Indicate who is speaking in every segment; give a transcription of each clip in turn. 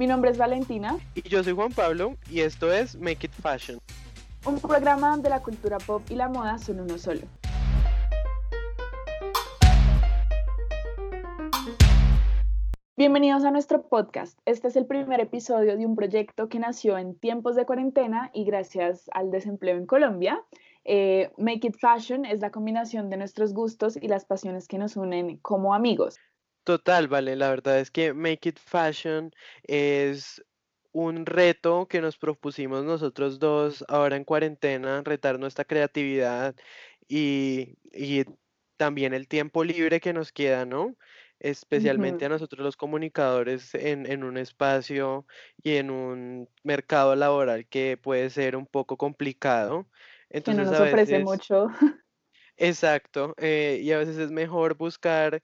Speaker 1: Mi nombre es Valentina.
Speaker 2: Y yo soy Juan Pablo y esto es Make It Fashion.
Speaker 1: Un programa donde la cultura pop y la moda son uno solo. Bienvenidos a nuestro podcast. Este es el primer episodio de un proyecto que nació en tiempos de cuarentena y gracias al desempleo en Colombia. Eh, Make It Fashion es la combinación de nuestros gustos y las pasiones que nos unen como amigos.
Speaker 2: Total, vale, la verdad es que Make It Fashion es un reto que nos propusimos nosotros dos ahora en cuarentena, retar nuestra creatividad y, también el tiempo libre que nos queda, ¿no? Especialmente a nosotros los comunicadores en, en un espacio y en un mercado laboral que puede ser un poco complicado.
Speaker 1: Entonces, que no nos ofrece mucho.
Speaker 2: Exacto, eh, y a veces es mejor buscar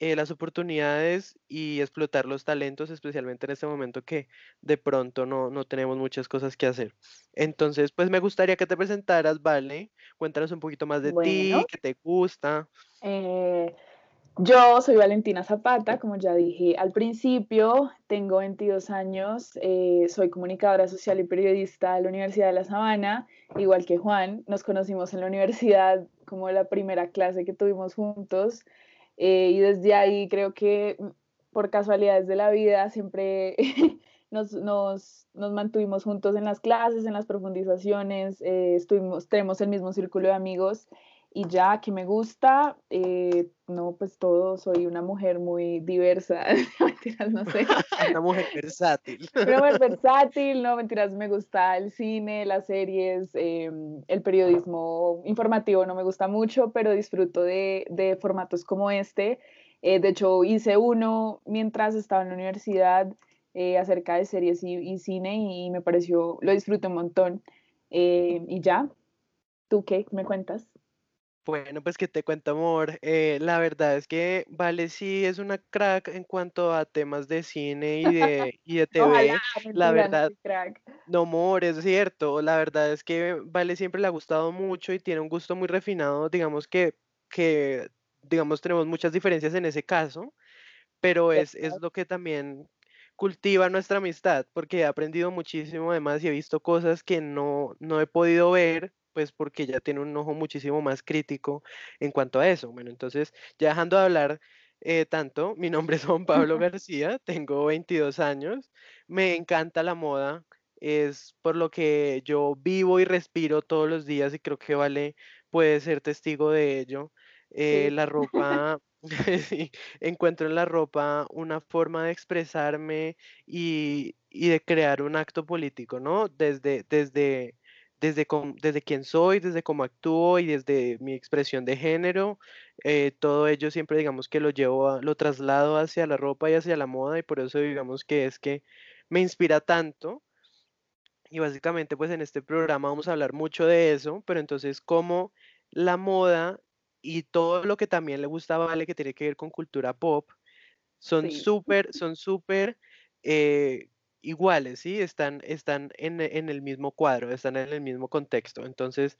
Speaker 2: eh, las oportunidades y explotar los talentos, especialmente en este momento que de pronto no, no tenemos muchas cosas que hacer. Entonces, pues me gustaría que te presentaras, ¿vale? Cuéntanos un poquito más de ti, qué te gusta.
Speaker 1: Eh, yo soy Valentina Zapata, como ya dije al principio, tengo 22 años, eh, soy comunicadora social y periodista de la Universidad de La Sabana, igual que Juan, nos conocimos en la universidad como la primera clase que tuvimos juntos eh, y desde ahí creo que mm, por casualidades de la vida siempre nos, nos, nos, mantuvimos juntos en las clases, en las profundizaciones, eh, estuvimos, tenemos el mismo círculo de amigos y ya que me gusta, eh, no, pues todo, soy una mujer muy diversa, mentiras, no sé.
Speaker 2: una mujer versátil.
Speaker 1: Una mujer versátil, no, mentiras, me gusta el cine, las series, em, el periodismo informativo no me gusta mucho, pero disfruto de, de formatos como este. Eh, de hecho, hice uno mientras estaba en la universidad eh, acerca de series y, y, cine y me pareció, lo disfruto un montón. y ya, ¿tú qué me cuentas?
Speaker 2: Bueno, pues que te cuento, amor. Eh, la verdad es que Vale sí es una crack en cuanto a temas de cine y de, y de TV. la verdad, no, amor, es cierto. La verdad es que Vale siempre le ha gustado mucho y tiene un gusto muy refinado. Digamos que, que digamos, tenemos muchas diferencias en ese caso, pero es, es lo que también cultiva nuestra amistad, porque he aprendido muchísimo además y he visto cosas que no, no he podido ver pues porque ya tiene un ojo muchísimo más crítico en cuanto a eso. Bueno, entonces, ya dejando de hablar eh, tanto, mi nombre es Juan Pablo García, tengo 22 años, me encanta la moda, es por lo que yo vivo y respiro todos los días y creo que Vale puede ser testigo de ello. Eh, la ropa, encuentro en la ropa una forma de expresarme y, y, de crear un acto político, ¿no? Desde, desde desde, desde quién soy, desde cómo actúo y desde mi expresión de género, eh, todo ello siempre digamos que lo llevo, lo traslado hacia la ropa y hacia la moda y por eso digamos que es que me inspira tanto. Y básicamente pues en este programa vamos a hablar mucho de eso, pero entonces cómo la moda y todo lo que también le gusta a Vale que tiene que ver con cultura pop son súper, son súper eh, iguales, ¿sí? Están, están en, el mismo cuadro, están en el mismo contexto. Entonces,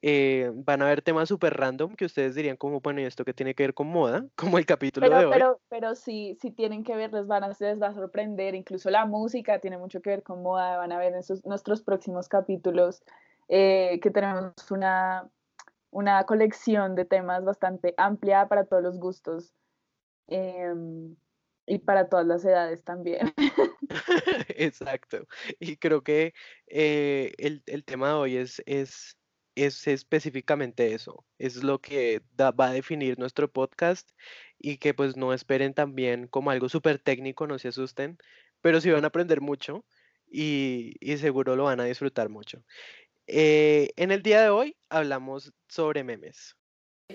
Speaker 2: eh, van a haber temas súper random que ustedes dirían como, bueno, ¿y esto que tiene que ver con moda? Como el capítulo
Speaker 1: de
Speaker 2: hoy.
Speaker 1: Pero, pero sí, sí tienen que ver, les, van a, les va a sorprender. Incluso la música tiene mucho que ver con moda. Van a ver en nuestros próximos capítulos eh, que tenemos una, una colección de temas bastante amplia para todos los gustos. Em, y para todas las edades también.
Speaker 2: Exacto. Y creo que eh, el, tema de hoy es, es, es específicamente eso. Es lo que va a definir nuestro podcast y que pues no esperen también como algo súper técnico, no se asusten, pero sí van a aprender mucho y, seguro lo van a disfrutar mucho. Eh, en el día de hoy hablamos sobre memes.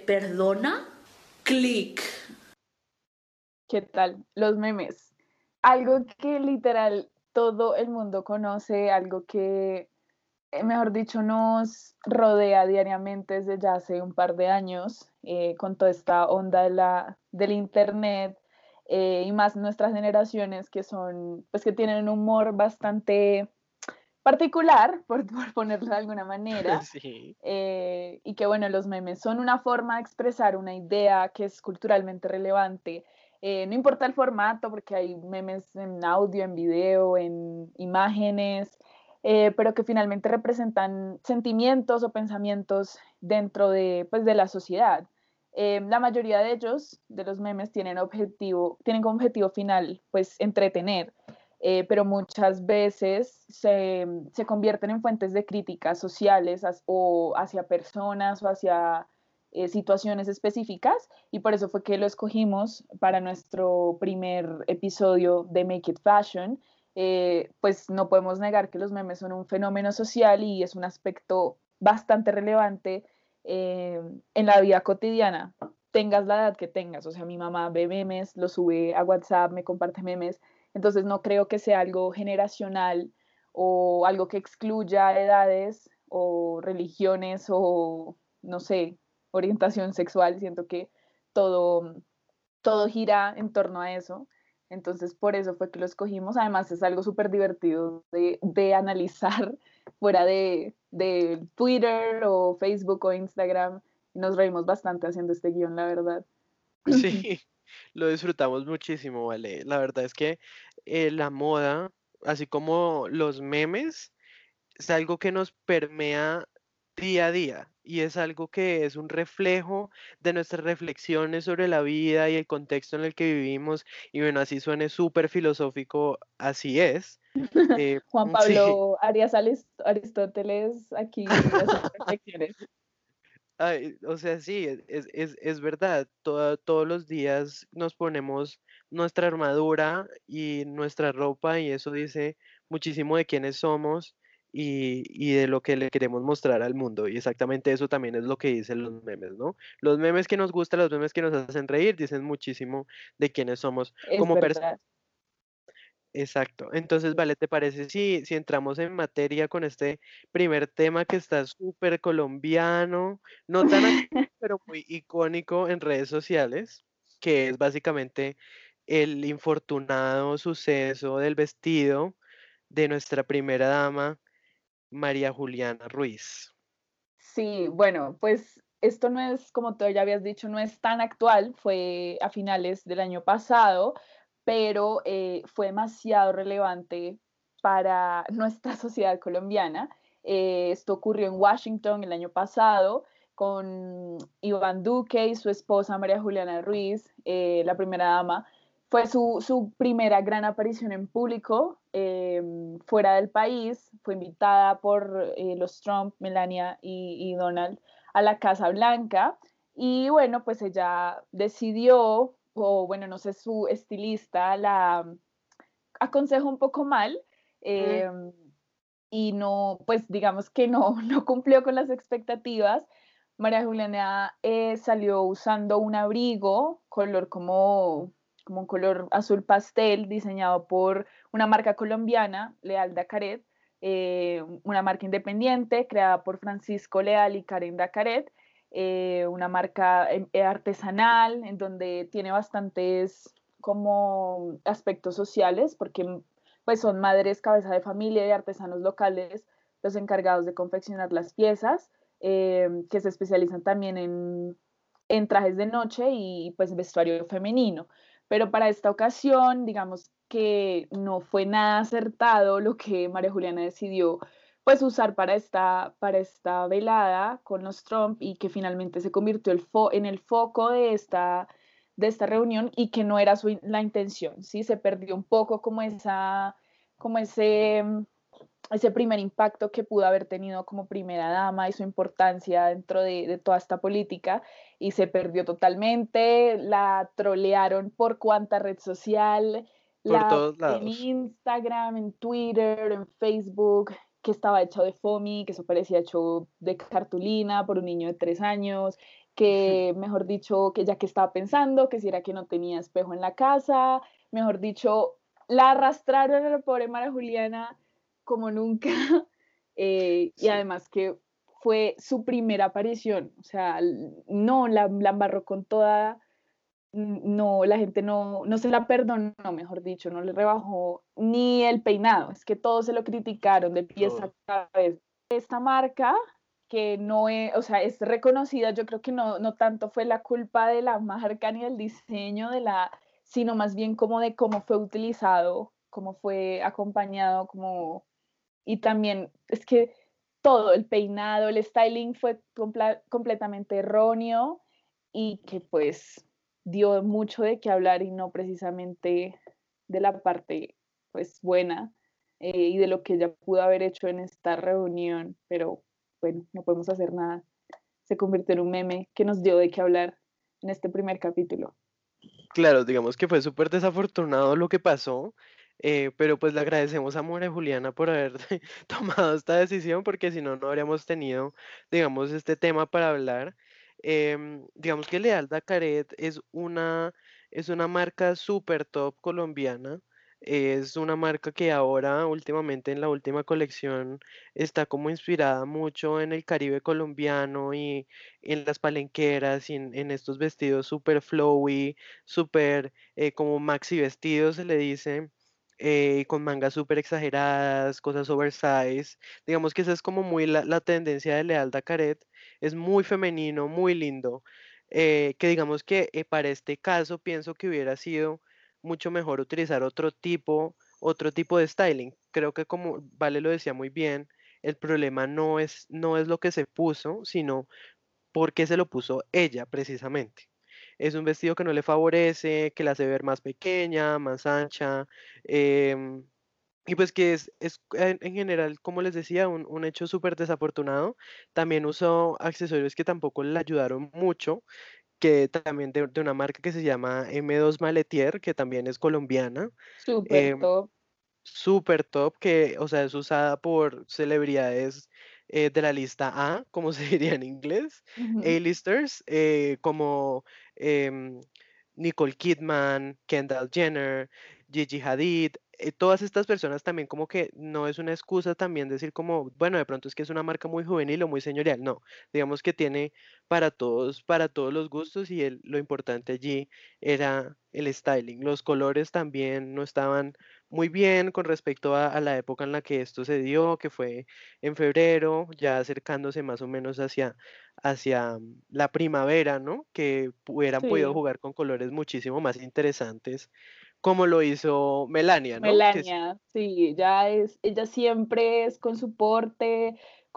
Speaker 3: Perdona, clic.
Speaker 1: ¿Qué tal? Los memes. Algo que literal todo el mundo conoce, algo que, eh, mejor dicho, nos rodea diariamente desde ya hace un par de años, eh, con toda esta onda de la, del Internet eh, y más nuestras generaciones que son, pues que tienen un humor bastante particular, por, por ponerlo de alguna manera, y que bueno, los memes son una forma de expresar una idea que es culturalmente relevante Eh, no importa el formato, porque hay memes en audio, en video, en imágenes, eh, pero que finalmente representan sentimientos o pensamientos dentro de, pues, de la sociedad. Eh, la mayoría de ellos, de los memes, tienen, objetivo, tienen como objetivo final pues entretener, pero muchas veces se, se, convierten en fuentes de críticas sociales o hacia personas o hacia eh, situaciones específicas y por eso fue que lo escogimos para nuestro primer episodio de Make It Fashion. Eh, pues no podemos negar que los memes son un fenómeno social y es un aspecto bastante relevante eh, en la vida cotidiana, tengas la edad que tengas. O sea, mi mamá ve memes, lo sube a WhatsApp, me comparte memes, entonces no creo que sea algo generacional o algo que excluya edades o religiones o no sé, orientación sexual, siento que todo, todo gira en torno a eso. Entonces, por eso fue que lo escogimos. Además, es algo súper divertido de, de, analizar fuera de, de, Twitter o Facebook o Instagram. Nos reímos bastante haciendo este guion, la verdad.
Speaker 2: Sí, lo disfrutamos muchísimo, ¿vale? La verdad es que eh, la moda, así como los memes, es algo que nos permea día a día y es algo que es un reflejo de nuestras reflexiones sobre la vida y el contexto en el que vivimos y bueno, así suene súper filosófico, así es.
Speaker 1: Eh, Juan Pablo Arias Aristóteles aquí reflexiones.
Speaker 2: o sea, sí, es, es, es verdad, todos los días nos ponemos nuestra armadura y nuestra ropa y eso dice muchísimo de quiénes somos y, de lo que le queremos mostrar al mundo. Y exactamente eso también es lo que dicen los memes, ¿no? Los memes que nos gustan, los memes que nos hacen reír, dicen muchísimo de quiénes somos como personas. Exacto. Entonces, vale, ¿te parece si, si entramos en materia con este primer tema que está súper colombiano, no tan pero muy icónico en redes sociales, que es básicamente el infortunado suceso del vestido de nuestra primera dama, María Juliana Ruiz.
Speaker 1: Sí, bueno, pues esto no es, como tú ya habías dicho, no es tan actual, fue a finales del año pasado, pero eh, fue demasiado relevante para nuestra sociedad colombiana. Eh, esto ocurrió en Washington el año pasado con Iván Duque y su esposa María Juliana Ruiz, eh, la primera dama, fue su, primera gran aparición en público eh, fuera del país. Fue invitada por eh, los Trump, Melania y, Donald a la Casa Blanca. Y bueno, pues ella decidió, o bueno, no sé, su estilista la aconsejó un poco mal. Em, y no, pues digamos que no, no cumplió con las expectativas. María Juliana eh, salió usando un abrigo color como como un color azul pastel diseñado por una marca colombiana, Leal Dacaret, eh, una marca independiente creada por Francisco Leal y Karen Dacaret, eh, una marca em, eh, artesanal en donde tiene bastantes como aspectos sociales porque pues son madres cabeza de familia y artesanos locales los encargados de confeccionar las piezas que se especializan también en, en trajes de noche y pues vestuario femenino pero para esta ocasión, digamos que no fue nada acertado lo que María Juliana decidió pues usar para esta, para esta velada con los Trump y que finalmente se convirtió el en el foco de esta, de esta reunión y que no era su, la intención, ¿sí? Se perdió un poco como, esa, como ese ese primer impacto que pudo haber tenido como primera dama y su importancia dentro de, toda esta política y se perdió totalmente, la trolearon por cuánta red social, en Instagram, en Twitter, en Facebook, que estaba hecho de foamy, que eso parecía hecho de cartulina por un niño de tres años, que mejor dicho, que ya que estaba pensando, que si era que no tenía espejo en la casa, mejor dicho, la arrastraron a la pobre María Juliana como nunca. Eh, y además que fue su primera aparición, o sea, no, la, la embarró con toda, no, la gente no, no se la perdonó, mejor dicho, no le rebajó ni el peinado, es que todos se lo criticaron de pies a cabeza. Esta marca que no es, o sea, es reconocida, yo creo que no, no tanto fue la culpa de la marca ni del diseño de la, sino más bien como de cómo fue utilizado, cómo fue acompañado, como... Y también es que todo, el peinado, el styling fue completamente erróneo y que pues dio mucho de qué hablar y no precisamente de la parte pues buena eh, y de lo que ella pudo haber hecho en esta reunión, pero bueno, no podemos hacer nada. Se convirtió en un meme que nos dio de qué hablar en este primer capítulo.
Speaker 2: Claro, digamos que fue súper desafortunado lo que pasó, eh, pero pues le agradecemos a María Juliana por haber tomado esta decisión, porque si no, no habríamos tenido, digamos, este tema para hablar. Em, digamos que Lealda Caret es una, es una marca súper top colombiana. Es una marca que ahora, últimamente en la última colección, está como inspirada mucho en el Caribe colombiano y en las palenqueras y en, estos vestidos súper flowy, súper eh, como maxi vestidos se le dice. Eh, con mangas súper exageradas, cosas oversize. Digamos que esa es como muy la, tendencia de Lealda Caret. Es muy femenino, muy lindo. Eh, que digamos que para este caso pienso que hubiera sido mucho mejor utilizar otro tipo, otro tipo de styling. Creo que como Vale lo decía muy bien, el problema no es, no es lo que se puso, sino por qué se lo puso ella precisamente. Es un vestido que no le favorece, que la hace ver más pequeña, más ancha, em, y pues que es, es en, general, como les decía, un, un hecho súper desafortunado. También usó accesorios que tampoco le ayudaron mucho que también de, una marca que se llama M2 Maletier, que también es colombiana.
Speaker 1: Súper em, top.
Speaker 2: Súper top, que, o sea, es usada por celebridades eh, de la lista A, como se diría en inglés, A-listers, eh, como em, Nicole Kidman, Kendall Jenner, Gigi Hadid, eh, todas estas personas también como que no es una excusa también decir como, bueno, de pronto es que es una marca muy juvenil o muy señorial, no, digamos que tiene para todos, para todos los gustos y el, lo importante allí era el styling. Los colores también no estaban muy bien con respecto a, la época en la que esto se dio, que fue en febrero, ya acercándose más o menos hacia, hacia mm, la primavera, ¿no? Que hubieran podido jugar con colores muchísimo más interesantes como lo hizo Melania, ¿no?
Speaker 1: Melania, sí, ella es, ella siempre es con su porte,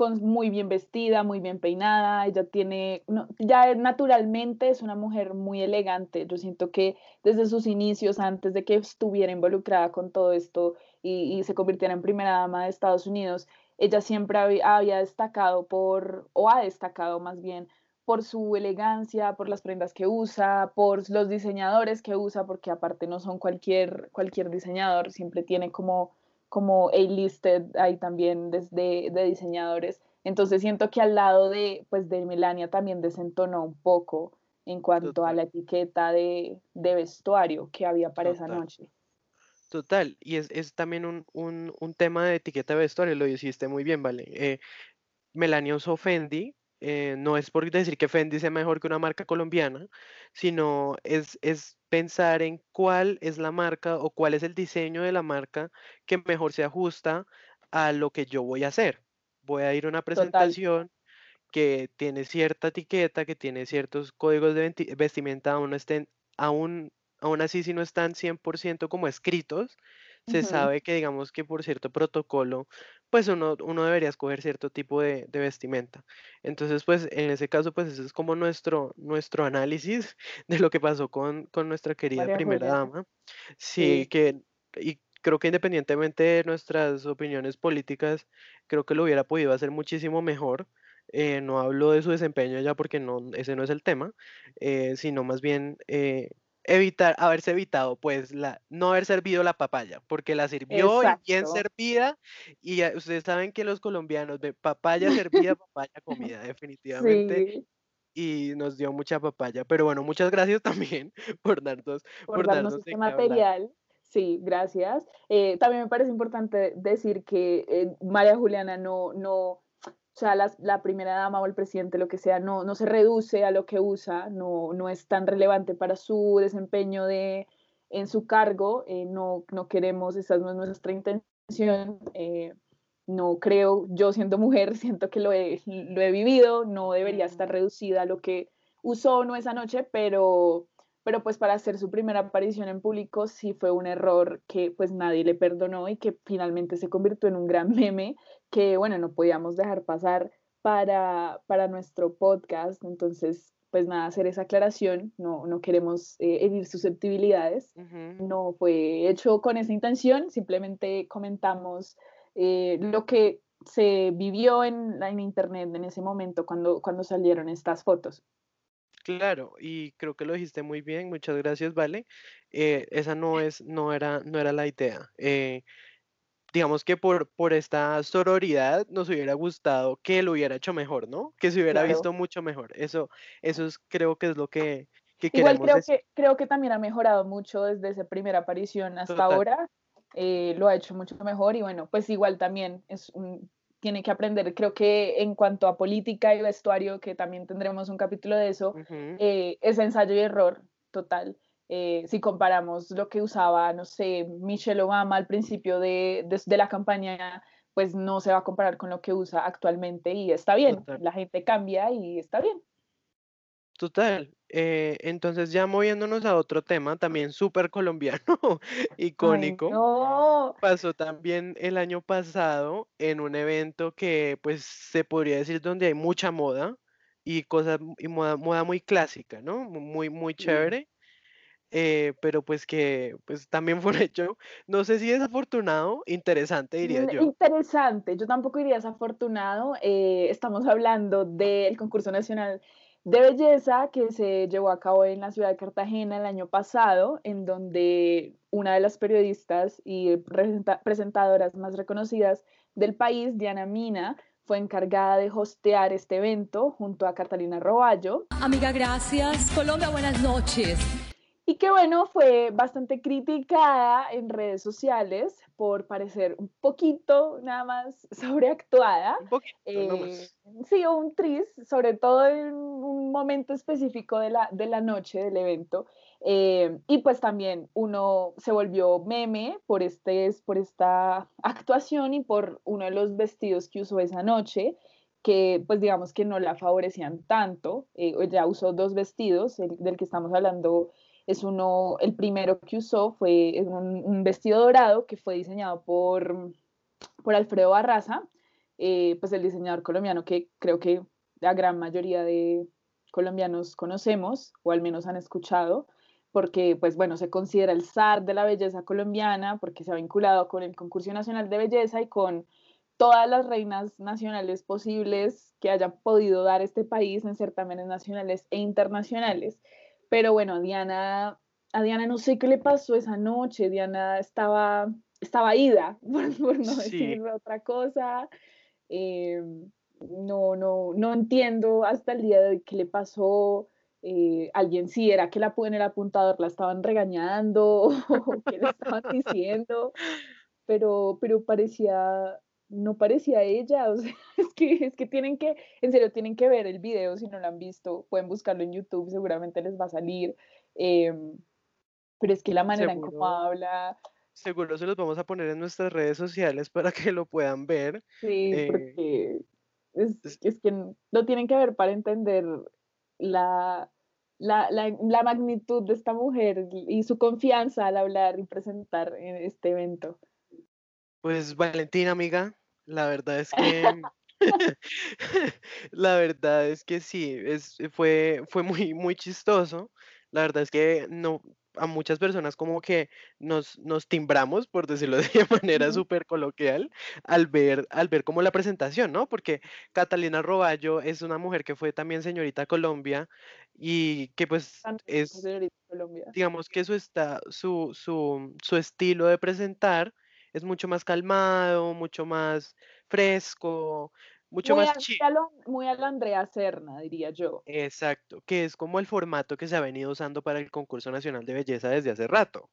Speaker 1: muy bien vestida, muy bien peinada, ella tiene, ya naturalmente es una mujer muy elegante, yo siento que desde sus inicios, antes de que estuviera involucrada con todo esto y, se convirtiera en primera dama de Estados Unidos, ella siempre había destacado por, o ha destacado más bien, por su elegancia, por las prendas que usa, por los diseñadores que usa, porque aparte no son cualquier, cualquier diseñador, siempre tiene como, como A-listed ahí también desde de diseñadores. Entonces siento que al lado de, pues, de Melania también desentonó un poco en cuanto a la etiqueta de, vestuario que había para esa noche.
Speaker 2: Total, y es, también un, tema de etiqueta de vestuario, lo hiciste muy bien, ¿vale? Eh, Melania usó Fendi, eh, no es por decir que Fendi sea mejor que una marca colombiana, sino es, es pensar en cuál es la marca o cuál es el diseño de la marca que mejor se ajusta a lo que yo voy a hacer. Voy a ir a una presentación que tiene cierta etiqueta, que tiene ciertos códigos de vestimenta, aún, estén, aún, aún así si no están 100% como escritos, se sabe que digamos que por cierto protocolo, pues uno, uno debería escoger cierto tipo de, vestimenta. Entonces, pues en ese caso, pues ese es como nuestro, nuestro análisis de lo que pasó con, nuestra querida primera dama. Sí, que, y creo que independientemente de nuestras opiniones políticas, creo que lo hubiera podido hacer muchísimo mejor. Eh, no hablo de su desempeño ya porque no, ese no es el tema, eh, sino más bien eh, evitar, haberse evitado, pues, la, no haber servido la papaya, porque la sirvió bien servida, y ustedes saben que los colombianos de papaya servida, papaya comida, definitivamente. Y nos dio mucha papaya. Pero bueno, muchas gracias también por darnos,
Speaker 1: por, darnos, este material. Sí, gracias. Eh, también me parece importante decir que eh, María Juliana no, no, sea, la, primera dama o el presidente, lo que sea, no, no se reduce a lo que usa, no, no es tan relevante para su desempeño de, en su cargo, eh, no, no queremos, esa no es nuestra intención, eh, no creo, yo siendo mujer, siento que lo he, lo he vivido, no debería estar reducida a lo que usó no esa noche, pero, pero pues para hacer su primera aparición en público sí fue un error que pues nadie le perdonó y que finalmente se convirtió en un gran meme que bueno, no podíamos dejar pasar para, para nuestro podcast, entonces pues nada, hacer esa aclaración, no, no queremos eh, herir susceptibilidades, no fue hecho con esa intención, simplemente comentamos eh, lo que se vivió en, en, internet en ese momento cuando, cuando salieron estas fotos.
Speaker 2: Claro, y creo que lo dijiste muy bien, muchas gracias, Vale. Eh, esa no es, no era, no era la idea. Eh, digamos que por, por esta sororidad nos hubiera gustado que lo hubiera hecho mejor, ¿no? Que se hubiera visto mucho mejor. Eso, eso es, creo que es lo que, que
Speaker 1: Igual creo que creo que también ha mejorado mucho desde esa primera aparición hasta ahora. Eh, lo ha hecho mucho mejor y bueno, pues igual también es un, tiene que aprender. Creo que en cuanto a política y vestuario, que también tendremos un capítulo de eso, eh, es ensayo y error total. Eh, si comparamos lo que usaba, no sé, Michelle Obama al principio de, de, la campaña, pues no se va a comparar con lo que usa actualmente y está bien, la gente cambia y está bien.
Speaker 2: Total. Eh, entonces ya moviéndonos a otro tema, también súper colombiano, icónico. Pasó también el año pasado en un evento que pues se podría decir donde hay mucha moda y cosas y moda, moda muy clásica, ¿no? Muy, muy chévere. Eh, pero pues que pues también fue un hecho, no sé si desafortunado, interesante diría yo.
Speaker 1: Interesante, yo tampoco diría desafortunado, eh, estamos hablando del concurso nacional de belleza que se llevó a cabo en la ciudad de Cartagena el año pasado, en donde una de las periodistas y presentadoras más reconocidas del país, Diana Mina, fue encargada de hostear este evento junto a Catalina Roballo.
Speaker 3: Amiga, gracias. Colombia, buenas noches
Speaker 1: y que bueno, fue bastante criticada en redes sociales por parecer un poquito nada más sobreactuada.
Speaker 2: Un poquito, eh,
Speaker 1: Sí, un tris, sobre todo en un momento específico de la, de la noche del evento. Eh, y pues también uno se volvió meme por, este, por esta actuación y por uno de los vestidos que usó esa noche que pues digamos que no la favorecían tanto. Eh, ella usó dos vestidos, el, del que estamos hablando es uno, el primero que usó fue un, vestido dorado que fue diseñado por, por Alfredo Barraza, eh, pues el diseñador colombiano que creo que la gran mayoría de colombianos conocemos o al menos han escuchado, porque pues bueno, se considera el zar de la belleza colombiana porque se ha vinculado con el concurso nacional de belleza y con todas las reinas nacionales posibles que haya podido dar este país en certámenes nacionales e internacionales. Pero bueno, Diana, a Diana no sé qué le pasó esa noche, Diana estaba, estaba ida, por, no decir otra cosa. Em, no, no, no entiendo hasta el día de hoy qué le pasó. Eh, alguien sí era que la en el apuntador la estaban regañando o qué le estaban diciendo, pero, pero parecía no parecía ella, o sea, es que, es que tienen que, en serio, tienen que ver el video si no lo han visto, pueden buscarlo en YouTube, seguramente les va a salir, em, pero es que la manera en cómo habla...
Speaker 2: Seguro se los vamos a poner en nuestras redes sociales para que lo puedan ver.
Speaker 1: Sí, eh, porque es, es, que lo tienen que ver para entender la, la, la, la magnitud de esta mujer y su confianza al hablar y presentar en este evento.
Speaker 2: Pues Valentina, amiga, la verdad es que la verdad es que sí, es, fue, fue muy, muy chistoso. La verdad es que no, a muchas personas como que nos, nos timbramos, por decirlo de manera súper coloquial, al ver, al ver como la presentación, ¿no? Porque Catalina Roballo es una mujer que fue también señorita Colombia y que pues es, digamos que su, está, su, su, su estilo de presentar es mucho más calmado, mucho más fresco, mucho más
Speaker 1: chido. Muy a la Andrea Serna, diría yo.
Speaker 2: Exacto, que es como el formato que se ha venido usando para el concurso nacional de belleza desde hace rato.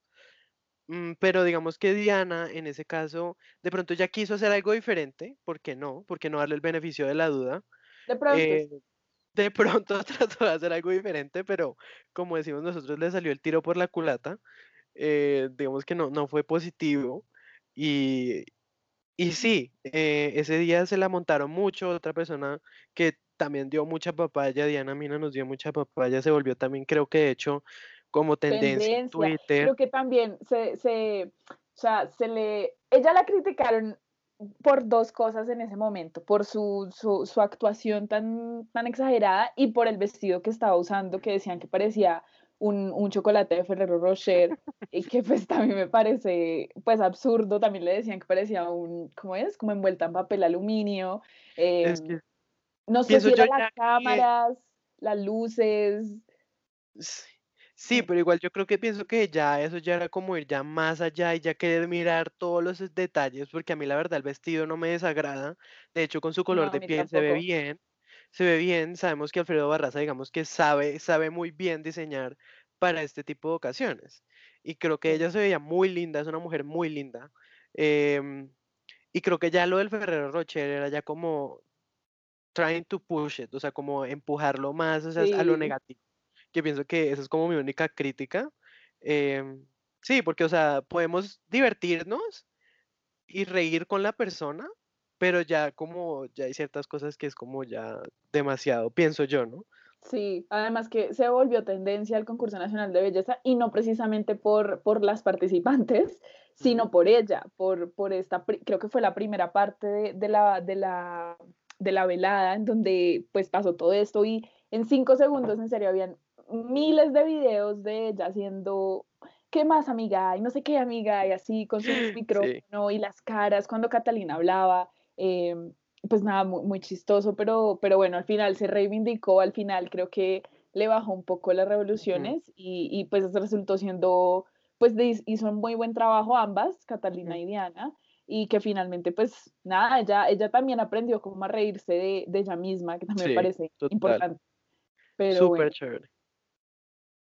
Speaker 2: Mm, pero digamos que Diana, en ese caso, de pronto ya quiso hacer algo diferente, ¿por qué no? ¿Por qué no darle el beneficio de la duda?
Speaker 1: De pronto. Eh,
Speaker 2: de pronto trató de hacer algo diferente, pero como decimos nosotros, le salió el tiro por la culata. Eh, digamos que no, no fue positivo. Y, y sí, eh, ese día se la montaron mucho, otra persona que también dio mucha papaya, Diana Mina nos dio mucha papaya, se volvió también, creo que de hecho, como tendencia, en Twitter.
Speaker 1: Creo que también se, se, o sea, se le, ella la criticaron por dos cosas en ese momento, por su, su, su, actuación tan, tan exagerada y por el vestido que estaba usando, que decían que parecía un, un chocolate de Ferrero Rocher, y que pues también me parece pues absurdo, también le decían que parecía un, ¿cómo es? Como envuelta en papel aluminio. Eh, no sé si eran las cámaras, las luces.
Speaker 2: Sí, pero igual yo creo que pienso que ya eso ya era como ir ya más allá y ya querer mirar todos los detalles, porque a mí la verdad el vestido no me desagrada. De hecho, con su color de piel se ve bien, se ve bien. Sabemos que Alfredo Barraza, digamos que sabe, sabe muy bien diseñar para este tipo de ocasiones. Y creo que ella se veía muy linda, es una mujer muy linda. Em, y creo que ya lo del Ferrero Rocher era ya como trying to push it, o sea, como empujarlo más o sea, a lo negativo que pienso que esa es como mi única crítica. Em, sí, porque, o sea, podemos divertirnos y reír con la persona, pero ya como ya hay ciertas cosas que es como ya demasiado, pienso yo, ¿no?
Speaker 1: Sí, además que se volvió tendencia al concurso nacional de belleza y no precisamente por, por las participantes, sino por ella, por, por esta, creo que fue la primera parte de, de, la, de, la, de la velada en donde pues pasó todo esto y en cinco segundos en serio habían miles de videos de ella haciendo, ¿qué más amiga? Y no sé qué amiga, y así con su micrófono y las caras cuando Catalina hablaba. Em, pues nada, muy, chistoso, pero, pero bueno, al final se reivindicó, al final creo que le bajó un poco las revoluciones y, y, pues resultó siendo, pues hizo un muy buen trabajo ambas, Catalina y Diana, y que finalmente pues nada, ella, ella también aprendió como a reírse de, de ella misma, que también me parece importante.
Speaker 2: Pero Súper chévere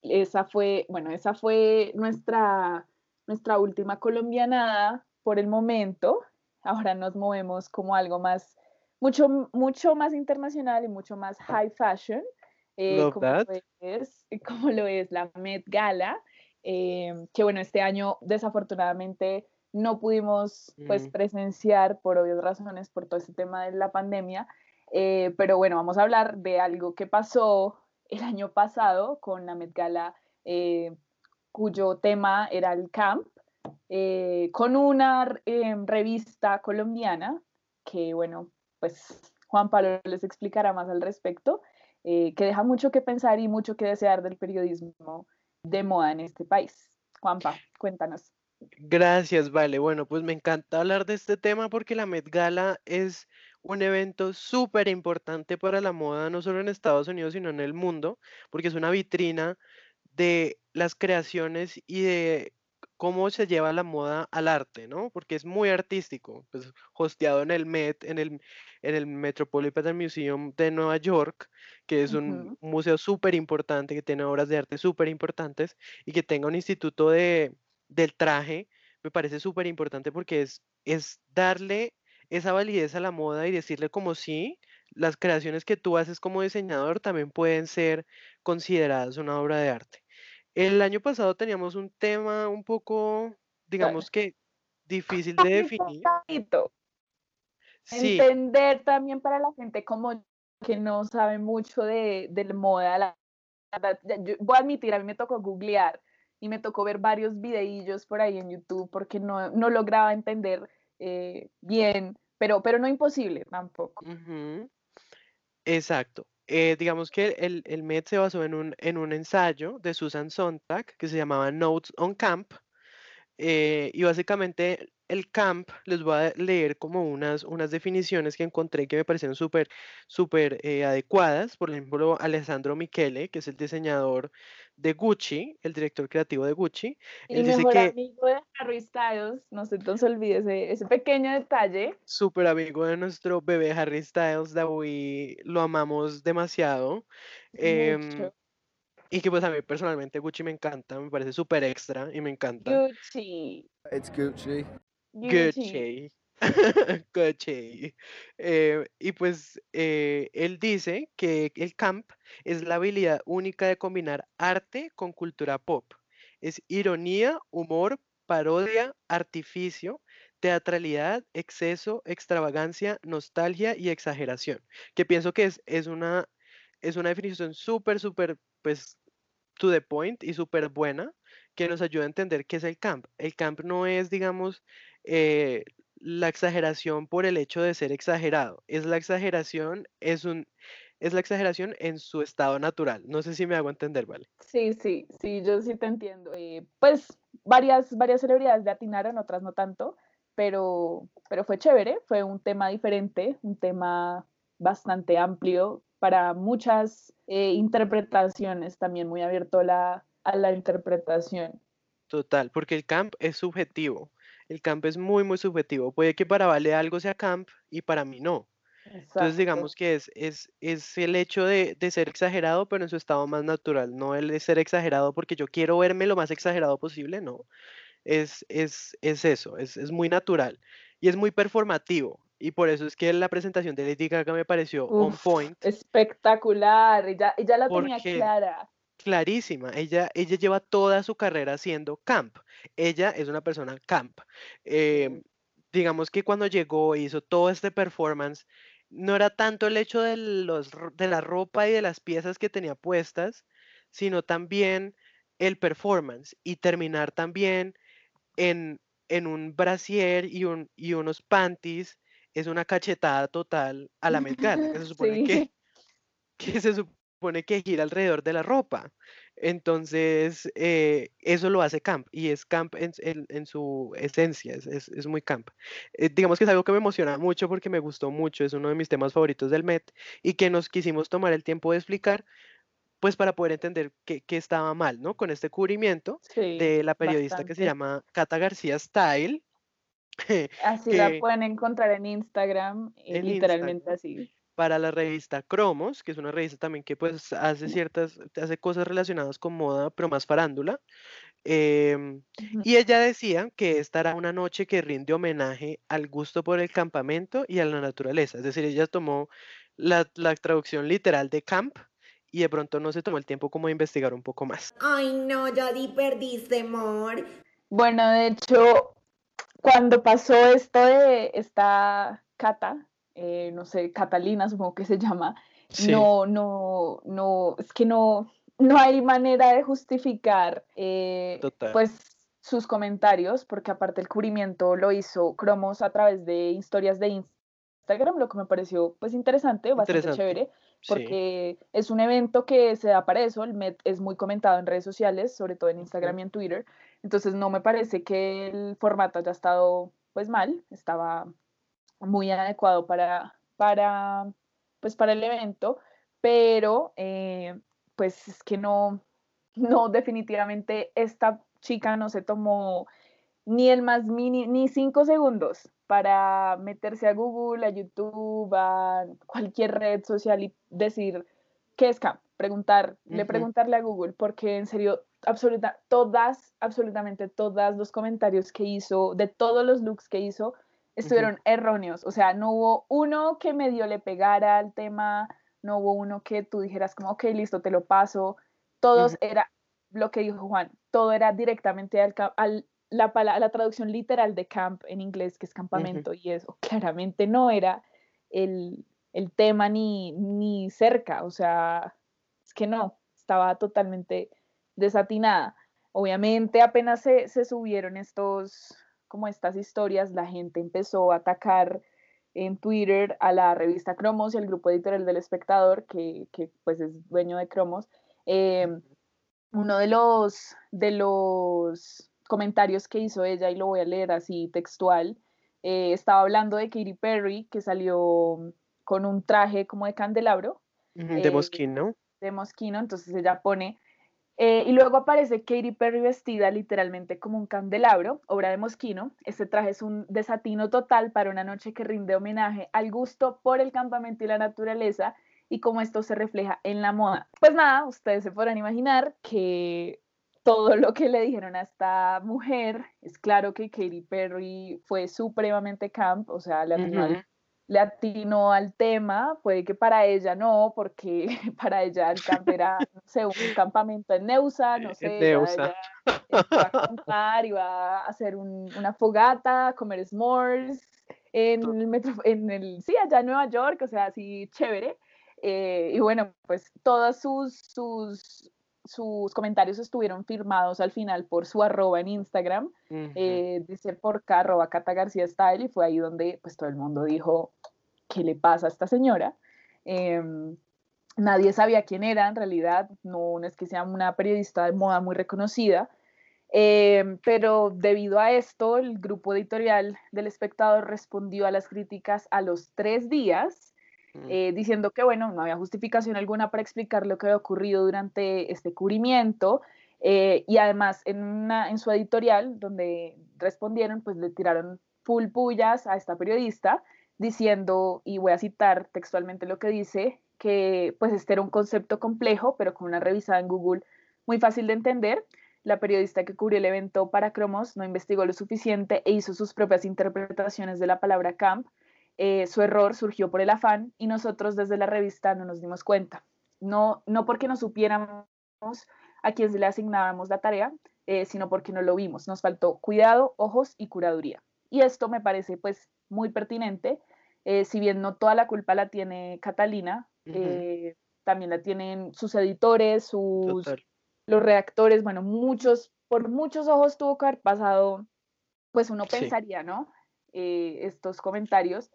Speaker 1: esa fue, bueno, esa fue nuestra, nuestra última colombianada por el momento. Ahora nos movemos como algo más, mucho, mucho más internacional y mucho más high fashion, eh, como, Lo es, como lo es la Met Gala, eh, que bueno, este año desafortunadamente no pudimos pues mm. presenciar por obvias razones, por todo ese tema de la pandemia, eh, pero bueno, vamos a hablar de algo que pasó el año pasado con la Met Gala, eh, cuyo tema era el camp, eh, con una eh, revista colombiana que, bueno, pues Juan Pablo les explicará más al respecto, que deja mucho que pensar y mucho que desear del periodismo de moda en este país. Juanpa, cuéntanos.
Speaker 2: Gracias, vale. Bueno, pues me encanta hablar de este tema porque la Met Gala es un evento súper importante para la moda, no solo en Estados Unidos, sino en el mundo, porque es una vitrina de las creaciones y de cómo se lleva la moda al arte, ¿no? Porque es muy artístico, pues hosteado en el Met, en el, en el Metropolitan Museum de Nueva York, que es un museo súper importante, que tiene obras de arte súper importantes, y que tenga un instituto de, del traje, me parece súper importante porque es, es darle esa validez a la moda y decirle como sí, las creaciones que tú haces como diseñador también pueden ser consideradas una obra de arte. El año pasado teníamos un tema un poco, digamos que difícil de definir.
Speaker 1: Sí. Entender también para la gente como que no sabe mucho de, de moda. voy a admitir, a mí me tocó googlear y me tocó ver varios videillos por ahí en YouTube porque no, no lograba entender eh, bien, pero, pero no imposible tampoco.
Speaker 2: Exacto. Eh, digamos que el, el, Met se basó en un, en un ensayo de Susan Sontag que se llamaba Notes on Camp. Eh, y básicamente el camp, les voy a leer como unas, unas definiciones que encontré que me parecieron súper, súper eh, adecuadas. Por ejemplo, Alessandro Michele, que es el diseñador de Gucci, el director creativo de Gucci.
Speaker 1: El mejor amigo de Harry Styles, no se te olvide ese, pequeño detalle.
Speaker 2: Súper amigo de nuestro bebé Harry Styles, David, lo amamos demasiado. Em, y que pues a mí personalmente Gucci me encanta, me parece súper extra y me encanta.
Speaker 1: Gucci.
Speaker 4: It's Gucci.
Speaker 2: Gucci. Gucci. Eh, y pues eh, él dice que el camp es la habilidad única de combinar arte con cultura pop. Es ironía, humor, parodia, artificio, teatralidad, exceso, extravagancia, nostalgia y exageración. Que pienso que es, es, una, es una definición súper, súper, pues to the point y súper buena que nos ayuda a entender qué es el camp. El camp no es, digamos, eh, la exageración por el hecho de ser exagerado. Es la exageración, es un, es la exageración en su estado natural. No sé si me hago entender, ¿vale?
Speaker 1: Sí, sí, sí, yo sí te entiendo. Eh, pues varias, varias celebridades le atinaron, otras no tanto, pero, pero fue chévere, fue un tema diferente, un tema bastante amplio para muchas eh, interpretaciones, también muy abierto la, a la interpretación.
Speaker 2: Total, porque el camp es subjetivo. El camp es muy, muy subjetivo. Puede que para Vale algo sea camp y para mí no. Entonces digamos que es, es, es el hecho de, de, ser exagerado, pero en su estado más natural, no el de ser exagerado porque yo quiero verme lo más exagerado posible, no. Es, es, es eso, es, es muy natural y es muy performativo. Y por eso es que la presentación de Lady Gaga me pareció on point.
Speaker 1: Espectacular, ella, ella la tenía clara.
Speaker 2: Clarísima, ella, ella lleva toda su carrera siendo camp. Ella es una persona camp. Em, digamos que cuando llegó e hizo todo este performance, no era tanto el hecho de, los, de la ropa y de las piezas que tenía puestas, sino también el performance y terminar también en, en un brasier y, un, y unos panties es una cachetada total a la Met que se supone que, que se supone que gira alrededor de la ropa. Entonces, eh, eso lo hace camp y es camp en, en, su esencia, es, es, es muy camp. Eh, digamos que es algo que me emociona mucho porque me gustó mucho, es uno de mis temas favoritos del Met y que nos quisimos tomar el tiempo de explicar, pues para poder entender qué, estaba mal, ¿no? Con este cubrimiento de la periodista que se llama Cata García Style.
Speaker 1: Así la pueden encontrar en Instagram, literalmente así
Speaker 2: para la revista Cromos, que es una revista también que pues hace ciertas, hace cosas relacionadas con moda, pero más farándula. Em, y ella decía que esta era una noche que rinde homenaje al gusto por el campamento y a la naturaleza. Es decir, ella tomó la, la traducción literal de camp y de pronto no se tomó el tiempo como de investigar un poco más.
Speaker 4: Ay, no, ya di perdiste, amor.
Speaker 1: Bueno, de hecho, cuando pasó esto de esta cata, eh, no sé, Catalina, supongo que se llama, no, no, no, es que no, no hay manera de justificar eh, pues sus comentarios, porque aparte el cubrimiento lo hizo Cromos a través de historias de Instagram, lo que me pareció pues interesante, bastante chévere, porque es un evento que se da para eso, el MET es muy comentado en redes sociales, sobre todo en Instagram y en Twitter, entonces no me parece que el formato haya estado pues mal, estaba muy adecuado para, para, pues para el evento, pero eh, pues es que no, no, definitivamente esta chica no se tomó ni el más mini, ni cinco segundos para meterse a Google, a YouTube, a cualquier red social y decir qué es CAMP, preguntarle, preguntarle a Google, porque en serio, absoluta, todas, absolutamente todas los comentarios que hizo, de todos los looks que hizo, estuvieron erróneos. O sea, no hubo uno que medio le pegara al tema, no hubo uno que tú dijeras como, ok, listo, te lo paso. Todos era lo que dijo Juan, todo era directamente al, al la, la, traducción literal de camp en inglés, que es campamento, y eso claramente no era el, el tema ni, ni cerca, o sea, es que no, estaba totalmente desatinada. Obviamente apenas se, se subieron estos, como estas historias, la gente empezó a atacar en Twitter a la revista Cromos y al grupo editorial del espectador, que, que pues es dueño de Cromos. Em, uno de los, de los comentarios que hizo ella, y lo voy a leer así textual, eh, estaba hablando de Katy Perry, que salió con un traje como de candelabro.
Speaker 2: de eh, mosquino.
Speaker 1: De mosquino, entonces ella pone, eh, y luego aparece Katy Perry vestida literalmente como un candelabro, obra de Mosquino. Este traje es un desatino total para una noche que rinde homenaje al gusto por el campamento y la naturaleza y cómo esto se refleja en la moda. Pues nada, ustedes se podrán imaginar que todo lo que le dijeron a esta mujer, es claro que Katy Perry fue supremamente camp, o sea, le le atinó al tema, puede que para ella no, porque para ella el camp era, no sé, un campamento en Neusa, no sé, Neusa. iba a acampar, iba a hacer una fogata, comer s'mores, en el metro, en el, sí, allá en Nueva York, o sea, así chévere, eh, y bueno, pues todas sus, sus sus comentarios estuvieron firmados al final por su arroba en Instagram, eh, dice por arroba Cata García Style, y fue ahí donde pues todo el mundo dijo, ¿qué le pasa a esta señora? Em, nadie sabía quién era en realidad, no, es que sea una periodista de moda muy reconocida, em, pero debido a esto, el grupo editorial del espectador respondió a las críticas a los tres días Mm. Eh, diciendo que, bueno, no había justificación alguna para explicar lo que había ocurrido durante este cubrimiento. Eh, y además, en, una, en su editorial, donde respondieron, pues le tiraron full pullas a esta periodista, diciendo, y voy a citar textualmente lo que dice, que pues este era un concepto complejo, pero con una revisada en Google muy fácil de entender. La periodista que cubrió el evento para Cromos no investigó lo suficiente e hizo sus propias interpretaciones de la palabra camp, eh, su error surgió por el afán y nosotros desde la revista no nos dimos cuenta. No, no porque no supiéramos a quién le asignábamos la tarea, eh, sino porque no lo vimos. Nos faltó cuidado, ojos y curaduría. Y esto me parece pues muy pertinente. Eh, si bien no toda la culpa la tiene Catalina, también la tienen sus editores, sus, los redactores, bueno, muchos, por muchos ojos tuvo que haber pasado, pues uno pensaría, ¿no? estos comentarios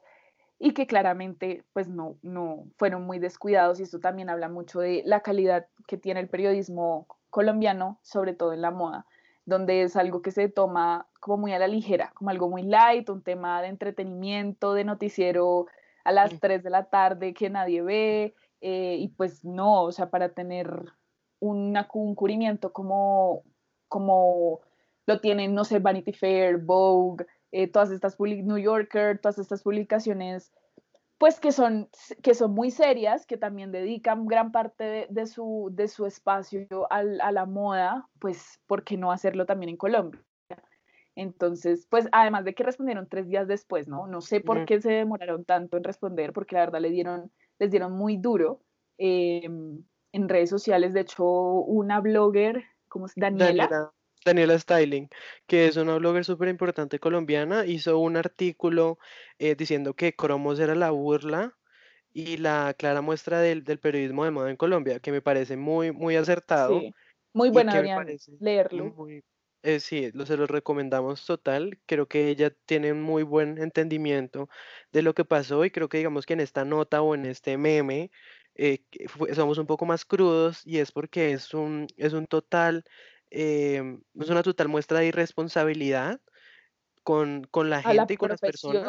Speaker 1: y que claramente pues no, no fueron muy descuidados y esto también habla mucho de la calidad que tiene el periodismo colombiano, sobre todo en la moda, donde es algo que se toma como muy a la ligera, como algo muy light, un tema de entretenimiento, de noticiero a las 3 de la tarde que nadie ve, eh, y pues no, o sea, para tener un cubrimiento como, como lo tienen, no sé, Vanity Fair, Vogue, eh, todas estas New Yorker, todas estas publicaciones, pues que son, que son muy serias, que también dedican gran parte de, su, de su espacio a la moda, pues, ¿por qué no hacerlo también en Colombia? Entonces, pues además de que respondieron tres días después, ¿no? No sé por qué se demoraron tanto en responder, porque la verdad le dieron, les dieron muy duro em, en redes sociales. De hecho, una blogger, como Daniela, Daniela
Speaker 2: Daniela Styling, que es una blogger súper importante colombiana, hizo un artículo eh, diciendo que Cromos era la burla y la clara muestra del, periodismo de moda en Colombia, que me parece muy, muy acertado. Sí.
Speaker 1: Muy buena, leerlo.
Speaker 2: Eh, sí, lo, se lo recomendamos total. Creo que ella tiene un muy buen entendimiento de lo que pasó y creo que digamos que en esta nota o en este meme eh, somos un poco más crudos y es porque es un, es un total Em, es una total muestra de irresponsabilidad con, la gente y con las personas,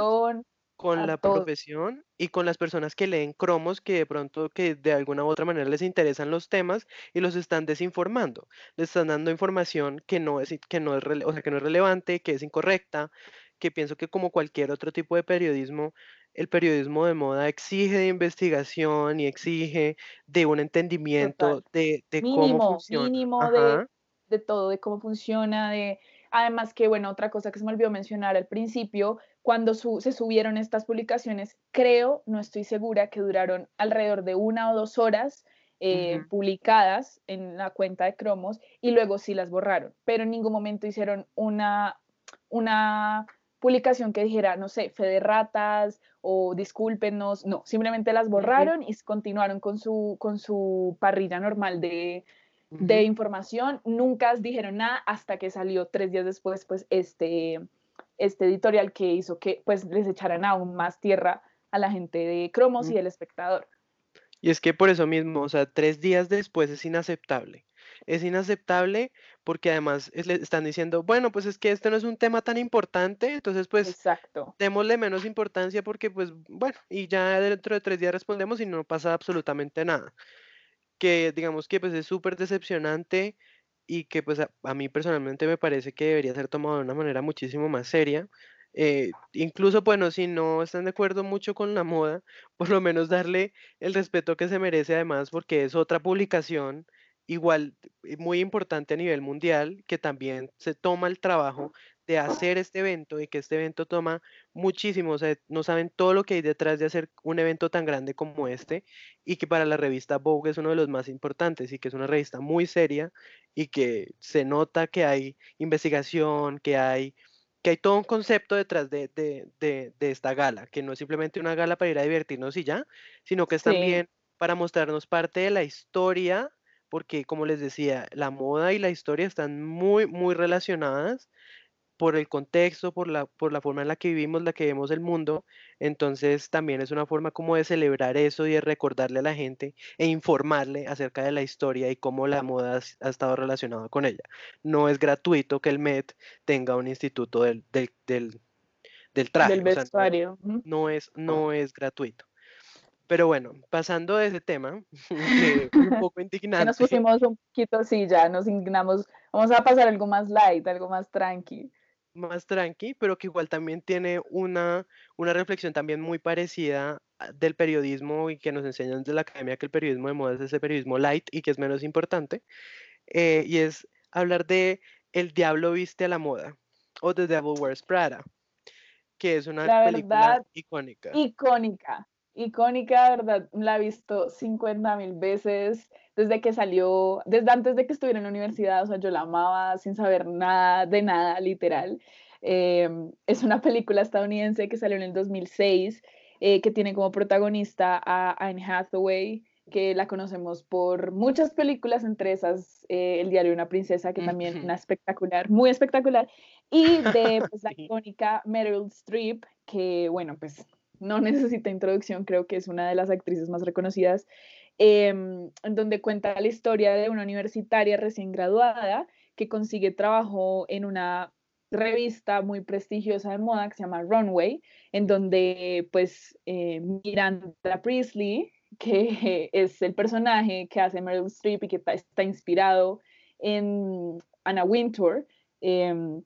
Speaker 2: con la profesión y con las personas que leen cromos que de pronto que de alguna u otra manera les interesan los temas y los están desinformando, les están dando información que no es que no es o sea, que no es relevante, que es incorrecta, que pienso que como cualquier otro tipo de periodismo, el periodismo de moda exige de investigación y exige de un entendimiento de, cómo funciona.
Speaker 1: Mínimo de de todo, de cómo funciona, de... Además que, bueno, otra cosa que se me olvidó mencionar al principio, cuando se subieron estas publicaciones, creo, no estoy segura, que duraron alrededor de una o dos horas eh, publicadas en la cuenta de Cromos y luego sí las borraron, pero en ningún momento hicieron una, una publicación que dijera, no sé, fe de ratas o discúlpenos, no, simplemente las borraron y continuaron con su, con su parrilla normal de, de información, nunca dijeron nada hasta que salió tres días después, pues, este, este editorial que hizo que, pues, les echaran aún más tierra a la gente de Cromos y el espectador.
Speaker 2: Y es que por eso mismo, o sea, tres días después es inaceptable. Es inaceptable porque además le están diciendo, bueno, pues es que este no es un tema tan importante, entonces pues
Speaker 1: Exacto.
Speaker 2: démosle menos importancia porque pues bueno, y ya dentro de tres días respondemos y no pasa absolutamente nada que digamos que pues es súper decepcionante y que pues a, mí personalmente me parece que debería ser tomado de una manera muchísimo más seria. Eh, incluso, bueno, si no están de acuerdo mucho con la moda, por lo menos darle el respeto que se merece además porque es otra publicación igual eh, muy importante a nivel mundial que también se toma el trabajo de hacer este evento y que este evento toma muchísimo, o sea, no saben todo lo que hay detrás de hacer un evento tan grande como este y que para la revista Vogue es uno de los más importantes y que es una revista muy seria y que se nota que hay investigación, que hay, que hay todo un concepto detrás de, esta gala, que no es simplemente una gala para ir a divertirnos y ya, sino que es también para mostrarnos parte de la historia porque como les decía, la moda y la historia están muy, muy relacionadas por el contexto, por la, por la forma en la que vivimos, la que vemos el mundo. Entonces también es una forma como de celebrar eso y de recordarle a la gente e informarle acerca de la historia y cómo la moda ha estado relacionada con ella. No es gratuito que el Met tenga un instituto del, del, del, traje.
Speaker 1: Del vestuario.
Speaker 2: no, es, no es gratuito. Pero bueno, pasando de ese tema, un poco indignante.
Speaker 1: nos pusimos un poquito, sí, ya nos indignamos. Vamos a pasar algo más light, algo más tranqui
Speaker 2: más tranqui, pero que igual también tiene una, una reflexión también muy parecida del periodismo y que nos enseñan de la academia que el periodismo de moda es ese periodismo light y que es menos importante, eh, y es hablar de El Diablo Viste a la Moda o The Devil Wears Prada, que es una película icónica.
Speaker 1: Icónica, icónica, verdad, la he visto 50 mil veces desde que salió, desde antes de que estuviera en la universidad, o sea, yo la amaba sin saber nada de nada, literal. Em, es una película estadounidense que salió en el 2006, eh, que tiene como protagonista a Anne Hathaway, que la conocemos por muchas películas, entre esas eh, El diario de una princesa, que también es una espectacular, muy espectacular, y de pues, la icónica Meryl Streep, que bueno, pues no necesita introducción, creo que es una de las actrices más reconocidas Em, en donde cuenta la historia de una universitaria recién graduada que consigue trabajo en una revista muy prestigiosa de moda que se llama Runway, en donde pues eh, Miranda Priestley, que es el personaje que hace Meryl Streep y que está inspirado en Anna Wintour, em,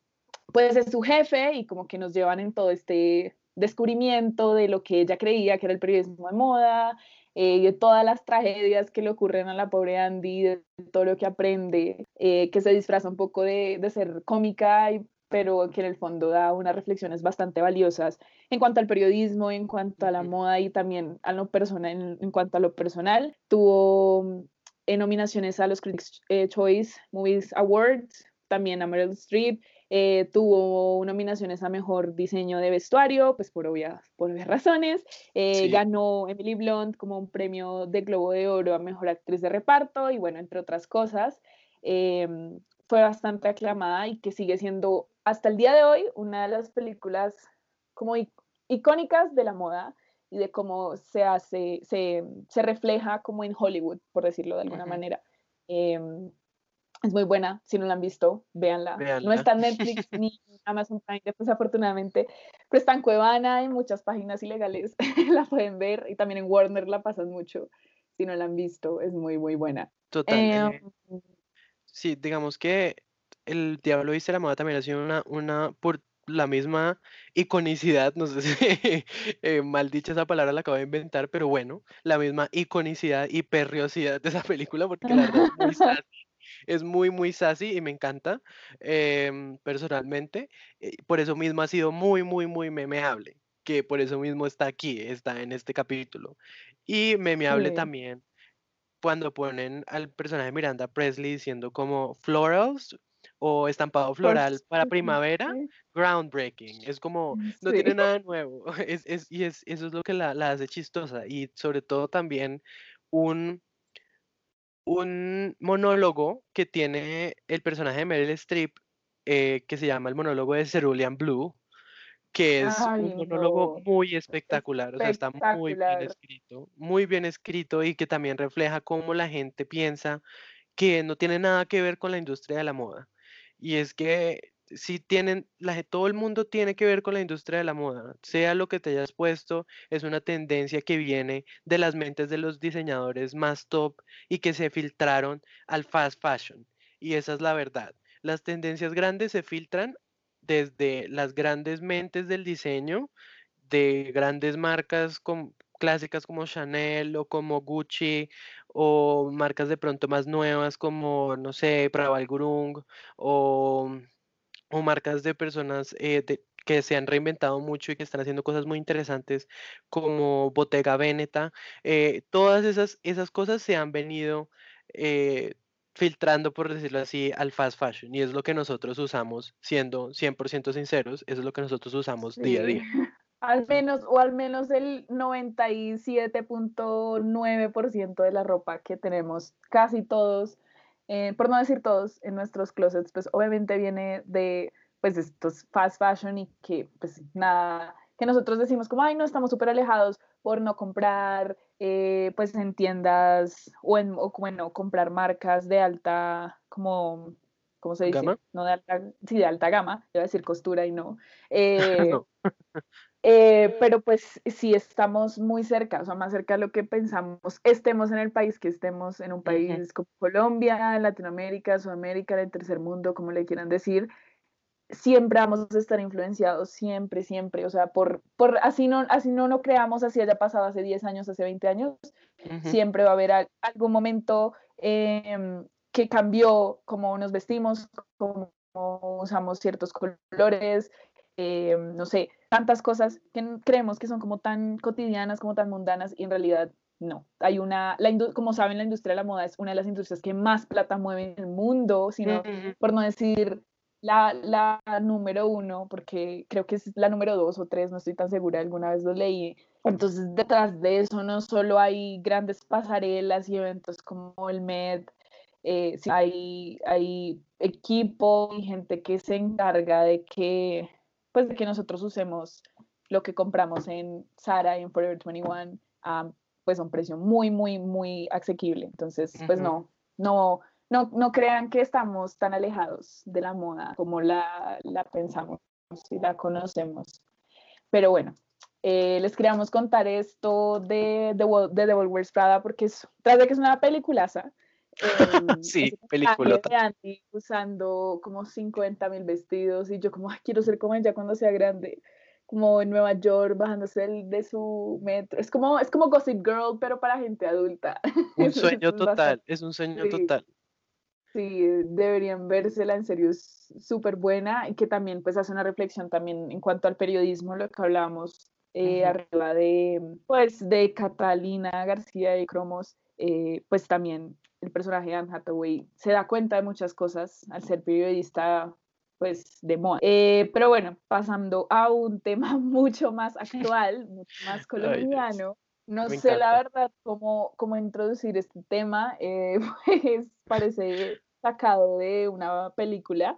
Speaker 1: pues es su jefe y como que nos llevan en todo este descubrimiento de lo que ella creía que era el periodismo de moda, eh, de todas las tragedias que le ocurren a la pobre Andy, de todo lo que aprende, eh, que se disfraza un poco de, de ser cómica, pero que en el fondo da unas reflexiones bastante valiosas en cuanto al periodismo, en cuanto a la moda y también a lo personal, en, cuanto a lo personal. Tuvo eh, nominaciones a los Critics Choice Movies Awards, también a Meryl Streep, eh, tuvo nominaciones a Mejor Diseño de Vestuario, pues por obvias, por obvias razones. Eh, ganó Emily Blunt como un premio de Globo de Oro a Mejor Actriz de Reparto y bueno, entre otras cosas. Em, fue bastante aclamada y que sigue siendo hasta el día de hoy una de las películas como icónicas de la moda y de cómo se hace, se, se refleja como en Hollywood, por decirlo de alguna manera. Em, es muy buena, si no la han visto, véanla. No está en Netflix ni Amazon Prime, desafortunadamente, pero está en Cuevana, en muchas páginas ilegales la pueden ver y también en Warner la pasan mucho. Si no la han visto, es muy, muy buena.
Speaker 2: Total. Eh, sí, digamos que El Diablo Viste la Moda también ha sido una, una por la misma iconicidad, no sé si eh, mal dicha esa palabra la acabo de inventar, pero bueno, la misma iconicidad y perriosidad de esa película, porque la verdad es muy es muy, muy sassy y me encanta em, personalmente. Eh, por eso mismo ha sido muy, muy, muy memeable, que por eso mismo está aquí, está en este capítulo. Y memeable también cuando ponen al personaje Miranda Presley diciendo como florals o estampado floral para primavera, groundbreaking. Es como, mm, no tiene nada nuevo. Es, es, y es, eso es lo que la, la hace chistosa. Y sobre todo también un un monólogo que tiene el personaje de Meryl Streep, eh, que se llama el monólogo de Cerulean Blue, que es un monólogo muy espectacular, o sea, está muy bien escrito, muy bien escrito y que también refleja cómo la gente piensa que no tiene nada que ver con la industria de la moda. Y es que si tienen, la, todo el mundo tiene que ver con la industria de la moda, sea lo que te hayas puesto, es una tendencia que viene de las mentes de los diseñadores más top y que se filtraron al fast fashion. Y esa es la verdad. Las tendencias grandes se filtran desde las grandes mentes del diseño, de grandes marcas clásicas como Chanel o como Gucci o marcas de pronto más nuevas como, no sé, Praval Gurung o o marcas de personas eh, que se han reinventado mucho y que están haciendo cosas muy interesantes como Bottega Veneta. Eh, todas esas, esas cosas se han venido eh, filtrando, por decirlo así, al fast fashion y es lo que nosotros usamos, siendo 100% sinceros, eso es lo que nosotros usamos día a día.
Speaker 1: Al menos, o al menos el 97.9% de la ropa que tenemos, casi todos, eh, por no decir todos, en nuestros closets, pues obviamente viene de pues estos fast fashion y que pues nada, que nosotros decimos como, ay, no, estamos súper alejados por no comprar eh, pues en tiendas o, en, o bueno, comprar marcas de alta, como, ¿cómo se dice? No de alta, sí, de alta gama, iba a decir costura y no. Eh, eh, pero pues sí estamos muy cerca, o sea, más cerca de lo que pensamos, estemos en el país, que estemos en un país como Colombia, Latinoamérica, Sudamérica, el tercer mundo, como le quieran decir, siempre vamos a estar influenciados, siempre, siempre, o sea, por, por así no, así no lo creamos, así haya pasado hace 10 años, hace 20 años, siempre va a haber algún momento em, que cambió cómo nos vestimos, cómo usamos ciertos colores, em, no sé, tantas cosas que creemos que son como tan cotidianas, como tan mundanas, y en realidad no. Hay una, la como saben, la industria de la moda es una de las industrias que más plata mueve en el mundo, sino, por no decir la, la, número uno, porque creo que es la número dos o tres, no estoy tan segura, alguna vez lo leí. Entonces, detrás de eso no solo hay grandes pasarelas y eventos como el MED, eh, hay, hay equipo y gente que se encarga de que, pues, de que nosotros usemos lo que compramos en Zara y en Forever 21 a pues, a un precio muy, muy, muy asequible. Entonces, pues, no, no, no, no crean que estamos tan alejados de la moda como la, la pensamos y la conocemos. Pero bueno, eh, les queríamos contar esto de, de, de Devil Wears Prada porque es, tras de que es una peliculaza,
Speaker 2: eh, sí, película.
Speaker 1: usando como 50 mil vestidos y yo como, quiero ser como ella cuando sea grande como en Nueva York, bajándose de su metro. Es como, es como Gossip Girl, pero para gente adulta.
Speaker 2: Un sueño total, es un sueño total.
Speaker 1: Sí, deberían vérsela, en serio es súper buena y que también pues hace una reflexión también en cuanto al periodismo, lo que hablábamos eh, arriba de, pues, de Catalina García y Cromos, eh, pues también el personaje de Anne Hathaway se da cuenta de muchas cosas al ser periodista pues de moda. Eh, pero bueno, pasando a un tema mucho más actual, mucho más colombiano. No sé la verdad cómo, cómo introducir este tema, eh, pues parece sacado de una película,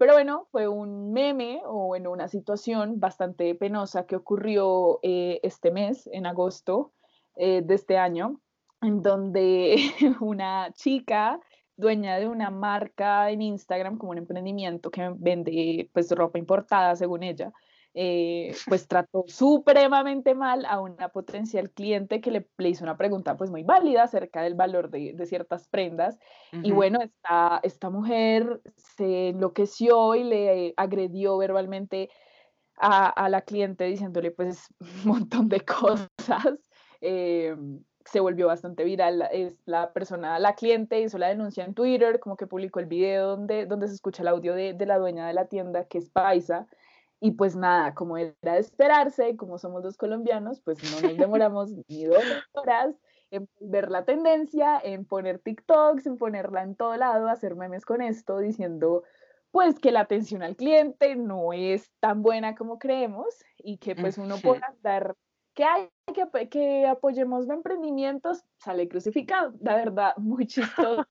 Speaker 1: pero bueno, fue un meme o bueno, una situación bastante penosa que ocurrió eh, este mes, en agosto eh, de este año, en donde una chica dueña de una marca en Instagram como un emprendimiento que vende pues ropa importada según ella, eh, pues trató supremamente mal a una potencial cliente que le, le, hizo una pregunta pues muy válida acerca del valor de, de ciertas prendas. Y bueno, esta, esta mujer se enloqueció y le agredió verbalmente a, a la cliente diciéndole pues un montón de cosas. Eh, se volvió bastante viral. Es la persona, la cliente hizo la denuncia en Twitter, como que publicó el video donde, donde se escucha el audio de, de la dueña de la tienda, que es Paisa, y pues nada, como era de esperarse, como somos dos colombianos, pues no nos demoramos ni dos horas en ver la tendencia, en poner TikToks, en ponerla en todo lado, hacer memes con esto, diciendo pues que la atención al cliente no es tan buena como creemos y que pues uno pueda dar que hay que, que apoyemos los emprendimientos, sale crucificado. La verdad, muy chistoso.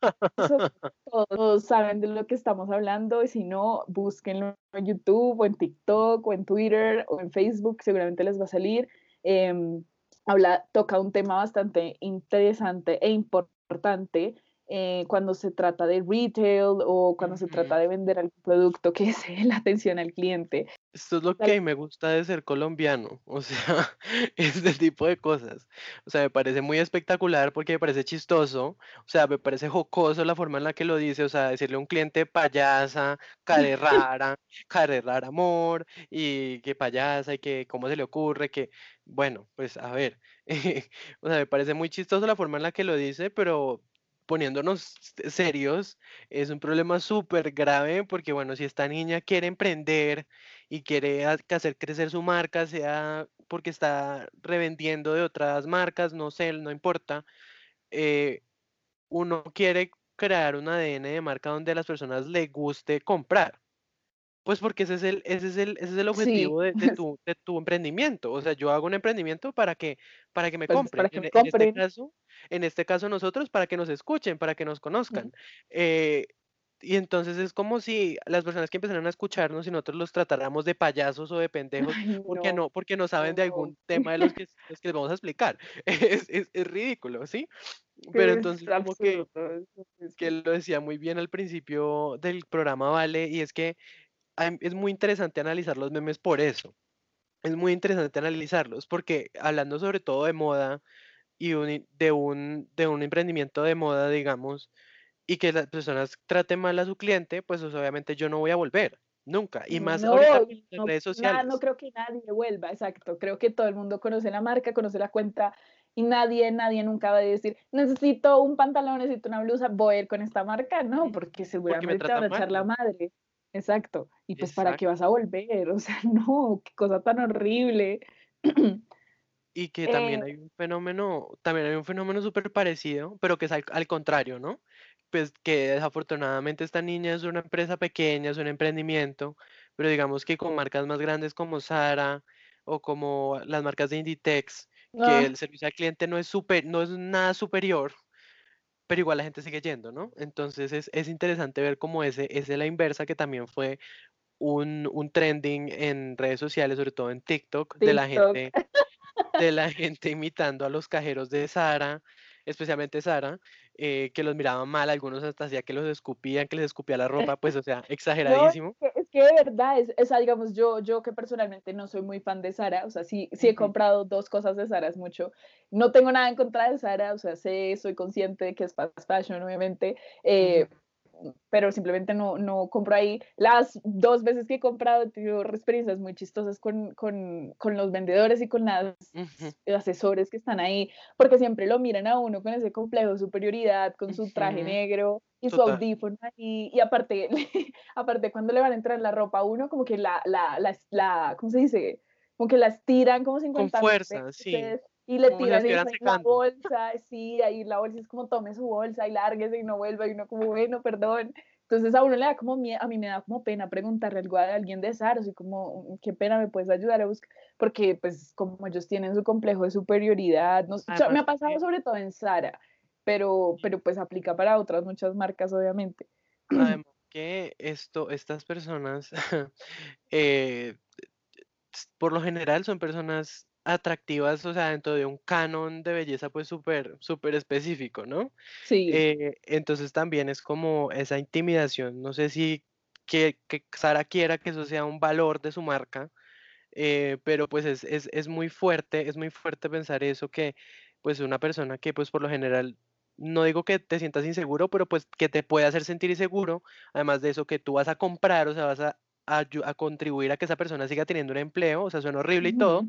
Speaker 1: Todos saben de lo que estamos hablando y si no, búsquenlo en YouTube o en TikTok o en Twitter o en Facebook, seguramente les va a salir. Em, habla, toca un tema bastante interesante e importante eh, cuando se trata de retail o cuando se trata de vender algún producto que es la atención al cliente.
Speaker 2: Esto es lo que me gusta de ser colombiano, o sea, este tipo de cosas. O sea, me parece muy espectacular porque me parece chistoso, o sea, me parece jocoso la forma en la que lo dice, o sea, decirle a un cliente payasa, care rara, care rara amor, y que payasa, y que cómo se le ocurre, que, bueno, pues a ver, o sea, me parece muy chistoso la forma en la que lo dice, pero poniéndonos serios, es un problema súper grave porque, bueno, si esta niña quiere emprender y quiere hacer crecer su marca, sea porque está revendiendo de otras marcas, no sé, no importa, eh, uno quiere crear un ADN de marca donde a las personas le guste comprar Pues porque ese es el, ese es el, ese es el objetivo de, tu, de tu emprendimiento. O sea, yo hago un emprendimiento para que, para que me pues, compren. en, este caso, en este caso nosotros para que nos escuchen, para que nos conozcan. Eh, y entonces es como si las personas que empezaran a escucharnos y nosotros los tratáramos de payasos o de pendejos porque no, porque no saben de algún tema de los que, los que les vamos a explicar. Es, es, es ridículo, ¿sí? Pero entonces como que, que lo decía muy bien al principio del programa, Vale, y es que es muy interesante analizar los memes por eso. Es muy interesante analizarlos porque hablando sobre todo de moda y de, un, de un emprendimiento de moda, digamos, y que las personas traten mal a su cliente, pues, obviamente yo no voy a volver. Nunca. Y más ahorita en redes sociales.
Speaker 1: no creo que nadie vuelva, exacto. Creo que todo el mundo conoce la marca, conoce la cuenta y nadie, nadie nunca va a decir, necesito un pantalón, necesito una blusa, voy a ir con esta marca. No, porque seguramente te van a echar la madre. Exacto. Y pues, ¿para qué vas a volver? O sea, no, qué cosa tan horrible.
Speaker 2: Y que también eh hay un fenómeno, también hay un fenómeno súper parecido, pero que es al contrario, ¿no? pues que desafortunadamente esta niña es una empresa pequeña, es un emprendimiento, pero digamos que con marcas más grandes como Sara o como las marcas de Inditex, que ah. el servicio al cliente no es super, no es nada superior, pero igual la gente sigue yendo, ¿no? Entonces es, interesante ver cómo ese, es la inversa que también fue un, un, trending en redes sociales, sobre todo en TikTok, de la gente, de la gente imitando a los cajeros de Sara, especialmente Sara, eh, que los miraban mal, algunos hasta hacía que los escupían, que les escupía la ropa, pues o sea, exageradísimo.
Speaker 1: es, que, de verdad, es, es, digamos, yo, yo que personalmente no soy muy fan de Sara, o sea, sí, sí he comprado dos cosas de Sara, es mucho, no tengo nada en contra de Sara, o sea, sé, soy consciente de que es fast fashion, obviamente, eh, pero simplemente no, no compro ahí. Las dos veces que he comprado he tenido experiencias muy chistosas con, con, con los vendedores y con las asesores que están ahí, porque siempre lo miran a uno con ese complejo de superioridad, con su traje negro y su audífono ahí, y aparte, aparte cuando le van a entrar la ropa a uno, como que la, la, la, la ¿cómo se dice? Como que la estiran como sin
Speaker 2: Con fuerza, sí
Speaker 1: y le tiran la bolsa, sí, ahí la bolsa es como tome su bolsa y lárguese y no vuelva y uno como, bueno, perdón. Entonces a uno le da como miedo, a mí me da como pena preguntarle algo a alguien de Sara, así como, mm, qué pena, me puedes ayudar a buscar, porque pues como ellos tienen su complejo de superioridad, no, me ha pasado sobre todo en Sara, pero, pero pues aplica para otras muchas marcas, obviamente.
Speaker 2: Además que esto, estas personas, eh, por lo general son personas atractivas, o sea, dentro de un canon de belleza pues súper, súper específico, ¿no?
Speaker 1: Sí.
Speaker 2: Eh, entonces también es como esa intimidación, no sé si que, que Sara quiera que eso sea un valor de su marca, eh, pero pues es, es, es, muy fuerte, es muy fuerte pensar eso, que pues una persona que pues por lo general, no digo que te sientas inseguro, pero pues que te puede hacer sentir inseguro, además de eso que tú vas a comprar, o sea, vas a, a, contribuir a que esa persona siga teniendo un empleo, o sea, suena horrible y todo,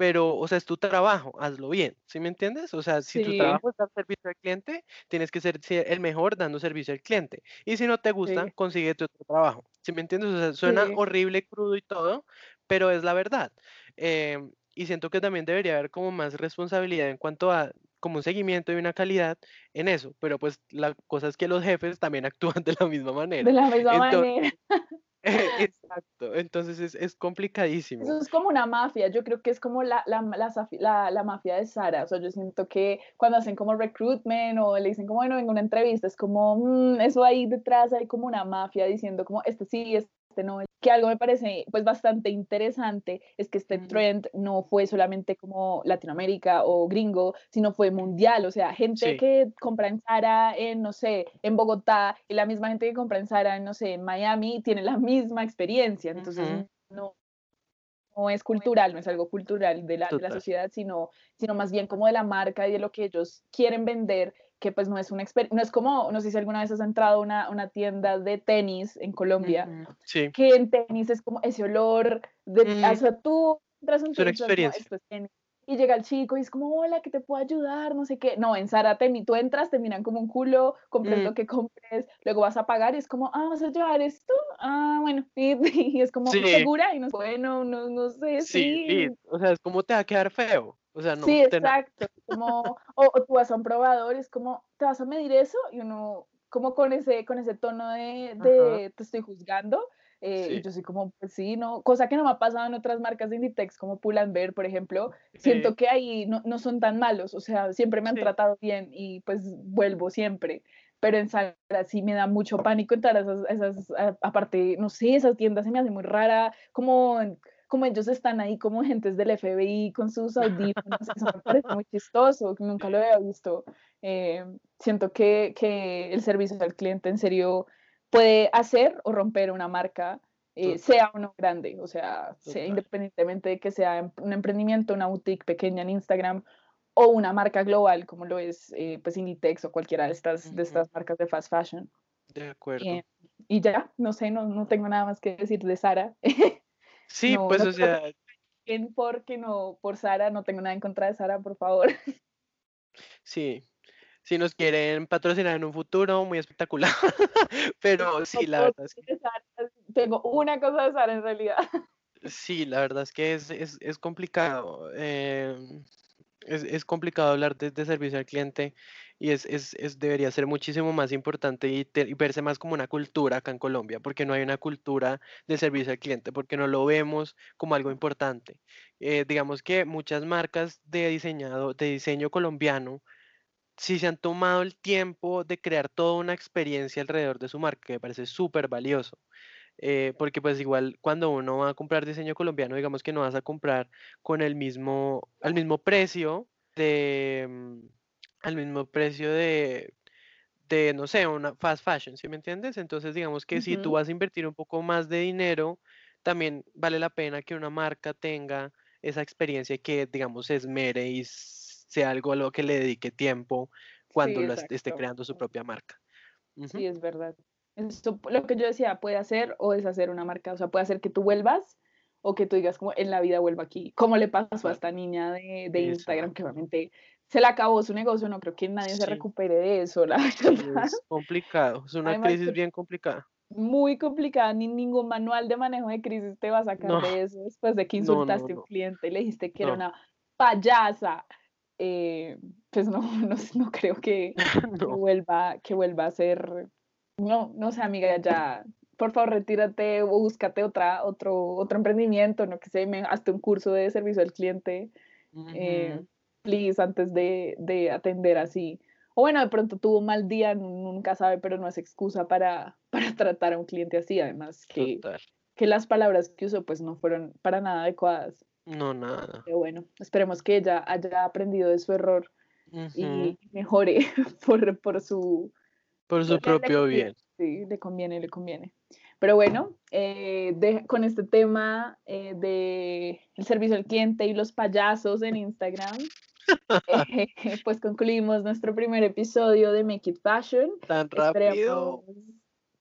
Speaker 2: pero, o sea, es tu trabajo, hazlo bien, ¿sí me entiendes? O sea, si tu trabajo es dar servicio al cliente, tienes que ser el mejor dando servicio al cliente. Y si no te gusta, consigue tu otro trabajo, ¿sí me entiendes? O sea, suena horrible, crudo y todo, pero es la verdad. Em, y siento que también debería haber como más responsabilidad en cuanto a como un seguimiento y una calidad en eso, pero pues la cosa es que los jefes también actúan de la misma manera.
Speaker 1: De la misma manera.
Speaker 2: Exacto, entonces es, es, complicadísimo.
Speaker 1: Eso es como una mafia, yo creo que es como la, la, la, mafia de Sara, o sea, yo siento que cuando hacen como recruitment o le dicen como, bueno, en una entrevista, es como, mm, eso ahí detrás hay como una mafia diciendo como, este sí, este no, que algo me parece pues bastante interesante es que este trend no fue solamente como Latinoamérica o gringo, sino fue mundial, o sea, gente que compra en Zara en, no sé, en Bogotá y la misma gente que compra en Zara en, no sé, en Miami tiene la misma experiencia, entonces no, no es cultural, no es algo cultural de la, de la, sociedad, sino, sino más bien como de la marca y de lo que ellos quieren vender que pues no es una no es como, no sé si alguna vez has entrado a una, una tienda de tenis en Colombia,
Speaker 2: sí.
Speaker 1: que en tenis es como ese olor de, o sea, tú entras un
Speaker 2: tenis, experiencia.
Speaker 1: Y llega el chico y es como, hola, que te puedo ayudar, no sé qué, no, en Zárate, tú entras, te miran como un culo, compres lo que compres, luego vas a pagar y es como, ah, vas a llevar esto, ah, bueno, y, es como segura y no, bueno, no, no sé, sí, sí.
Speaker 2: o sea, es como te va a quedar feo. O sea, no,
Speaker 1: sí, exacto. Como, o, tú vas a un probador, es como, ¿te vas a medir eso? Y uno, como con ese, con ese tono de, de te estoy juzgando. Eh, y yo soy como, pues sí, no, cosa que no me ha pasado en otras marcas de Inditex como Pull&Bear, por ejemplo, siento que ahí no, no, son tan malos, o sea, siempre me han tratado bien y pues vuelvo siempre, pero en Zara sí me da mucho pánico entrar a esas, esas aparte, no sé, esas tiendas se me hace muy rara, como como ellos están ahí como agentes del FBI con sus audífonos, eso me parece muy chistoso, nunca lo había visto. Eh, siento que, que, el servicio al cliente en serio puede hacer o romper una marca, eh, sea o no grande, o sea, sea, independientemente de que sea un emprendimiento, una boutique pequeña en Instagram o una marca global como lo es eh, pues Inditex o cualquiera de estas, de estas marcas de fast fashion.
Speaker 2: De acuerdo.
Speaker 1: y ya, no sé, no, no tengo nada más que decir de Sara.
Speaker 2: Sí, pues o sea...
Speaker 1: Porque no, por Sara, no tengo nada en contra de Sara, por favor.
Speaker 2: Sí, si nos quieren patrocinar en un futuro, muy espectacular. Pero sí, la verdad es que...
Speaker 1: Tengo una cosa de Sara en realidad.
Speaker 2: Sí, la verdad es que es, es, es complicado. Em, es, es, complicado hablar de, de, servicio al cliente y es, es, debería ser muchísimo más importante y, y, verse más como una cultura acá en Colombia, porque no hay una cultura de servicio al cliente, porque no lo vemos como algo importante. Eh, digamos que muchas marcas de, diseñado, de diseño colombiano si se han tomado el tiempo de crear toda una experiencia alrededor de su marca, que me parece súper valioso. Eh, porque pues igual cuando uno va a comprar diseño colombiano, digamos que no vas a comprar con el mismo, al mismo precio de, mm, al mismo precio de, de, no sé, una fast fashion, ¿sí me entiendes? Entonces digamos que si tú vas a invertir un poco más de dinero, también vale la pena que una marca tenga esa experiencia que, digamos, esmere y sea algo a lo que le dedique tiempo cuando esté creando su propia marca.
Speaker 1: Sí, es verdad. Esto, lo que yo decía, puede hacer o deshacer una marca, o sea, puede hacer que tú vuelvas o que tú digas como en la vida vuelva aquí, como le pasó a esta niña de, de Instagram que obviamente se le acabó su negocio, no creo que nadie se recupere de eso, la verdad.
Speaker 2: Es complicado, es una crisis bien complicada.
Speaker 1: Muy complicada, ni ningún manual de manejo de crisis te va a sacar de eso después de que insultaste a un cliente y le dijiste que era una payasa. Eh, pues no, no, no creo que, que, vuelva, que vuelva a ser no, no sé, amiga, ya, por favor, retírate o búscate otra, otro, otro emprendimiento, no que sé, hazte un curso de servicio al cliente, eh, please, antes de, de, atender así. O bueno, de pronto tuvo un mal día, nunca sabe, pero no es excusa para, para tratar a un cliente así, además que, que las palabras que usó pues no fueron para nada adecuadas.
Speaker 2: No, nada.
Speaker 1: Pero bueno, esperemos que ella haya aprendido de su error y mejore por, por su
Speaker 2: por su propio bien.
Speaker 1: Sí, le conviene, le conviene. Pero bueno, eh, con este tema eh, de el servicio al cliente y los payasos en Instagram, eh, pues concluimos nuestro primer episodio de Make It Fashion.
Speaker 2: Tan rápido.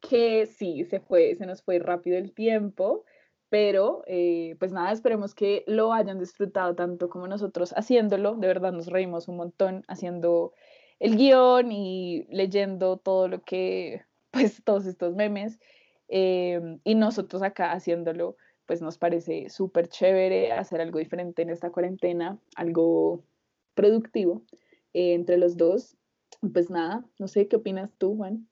Speaker 1: que sí, se fue, se nos fue rápido el tiempo, pero pues nada, esperemos que lo hayan disfrutado tanto como nosotros haciéndolo. De verdad nos reímos un montón haciendo el guion y leyendo todo lo que, pues todos estos memes. Em, y nosotros acá haciéndolo, pues nos parece súper chévere hacer algo diferente en esta cuarentena, algo productivo eh, entre los dos. Pues nada, no sé, ¿qué opinas tú, Juan?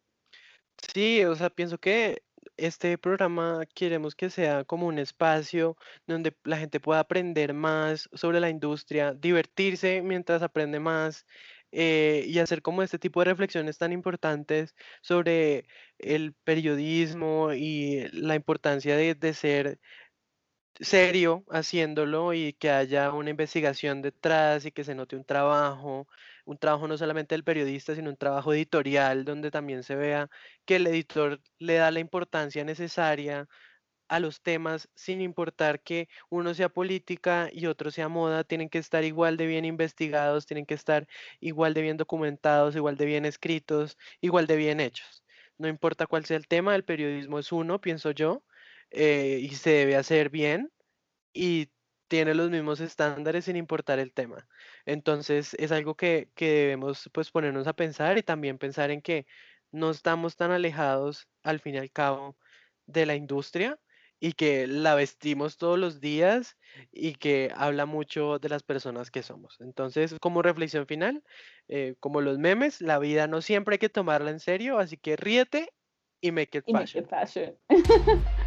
Speaker 2: Sí, o sea, pienso que este programa queremos que sea como un espacio donde la gente pueda aprender más sobre la industria, divertirse mientras aprende más, eh, y hacer como este tipo de reflexiones tan importantes sobre el periodismo y la importancia de, de ser serio haciéndolo y que haya una investigación detrás y que se note un trabajo, un trabajo no solamente del periodista, sino un trabajo editorial donde también se vea que el editor le da la importancia necesaria a los temas sin importar que uno sea política y otro sea moda, tienen que estar igual de bien investigados, tienen que estar igual de bien documentados, igual de bien escritos, igual de bien hechos. No importa cuál sea el tema, el periodismo es uno, pienso yo, eh, y se debe hacer bien y tiene los mismos estándares sin importar el tema. Entonces es algo que, que debemos pues ponernos a pensar y también pensar en que no estamos tan alejados al fin y al cabo de la industria y que la vestimos todos los días y que habla mucho de las personas que somos. Entonces, como reflexión final, eh, como los memes, la vida no siempre hay que tomarla en serio, así que ríete y make it fashion.
Speaker 1: Make it fashion.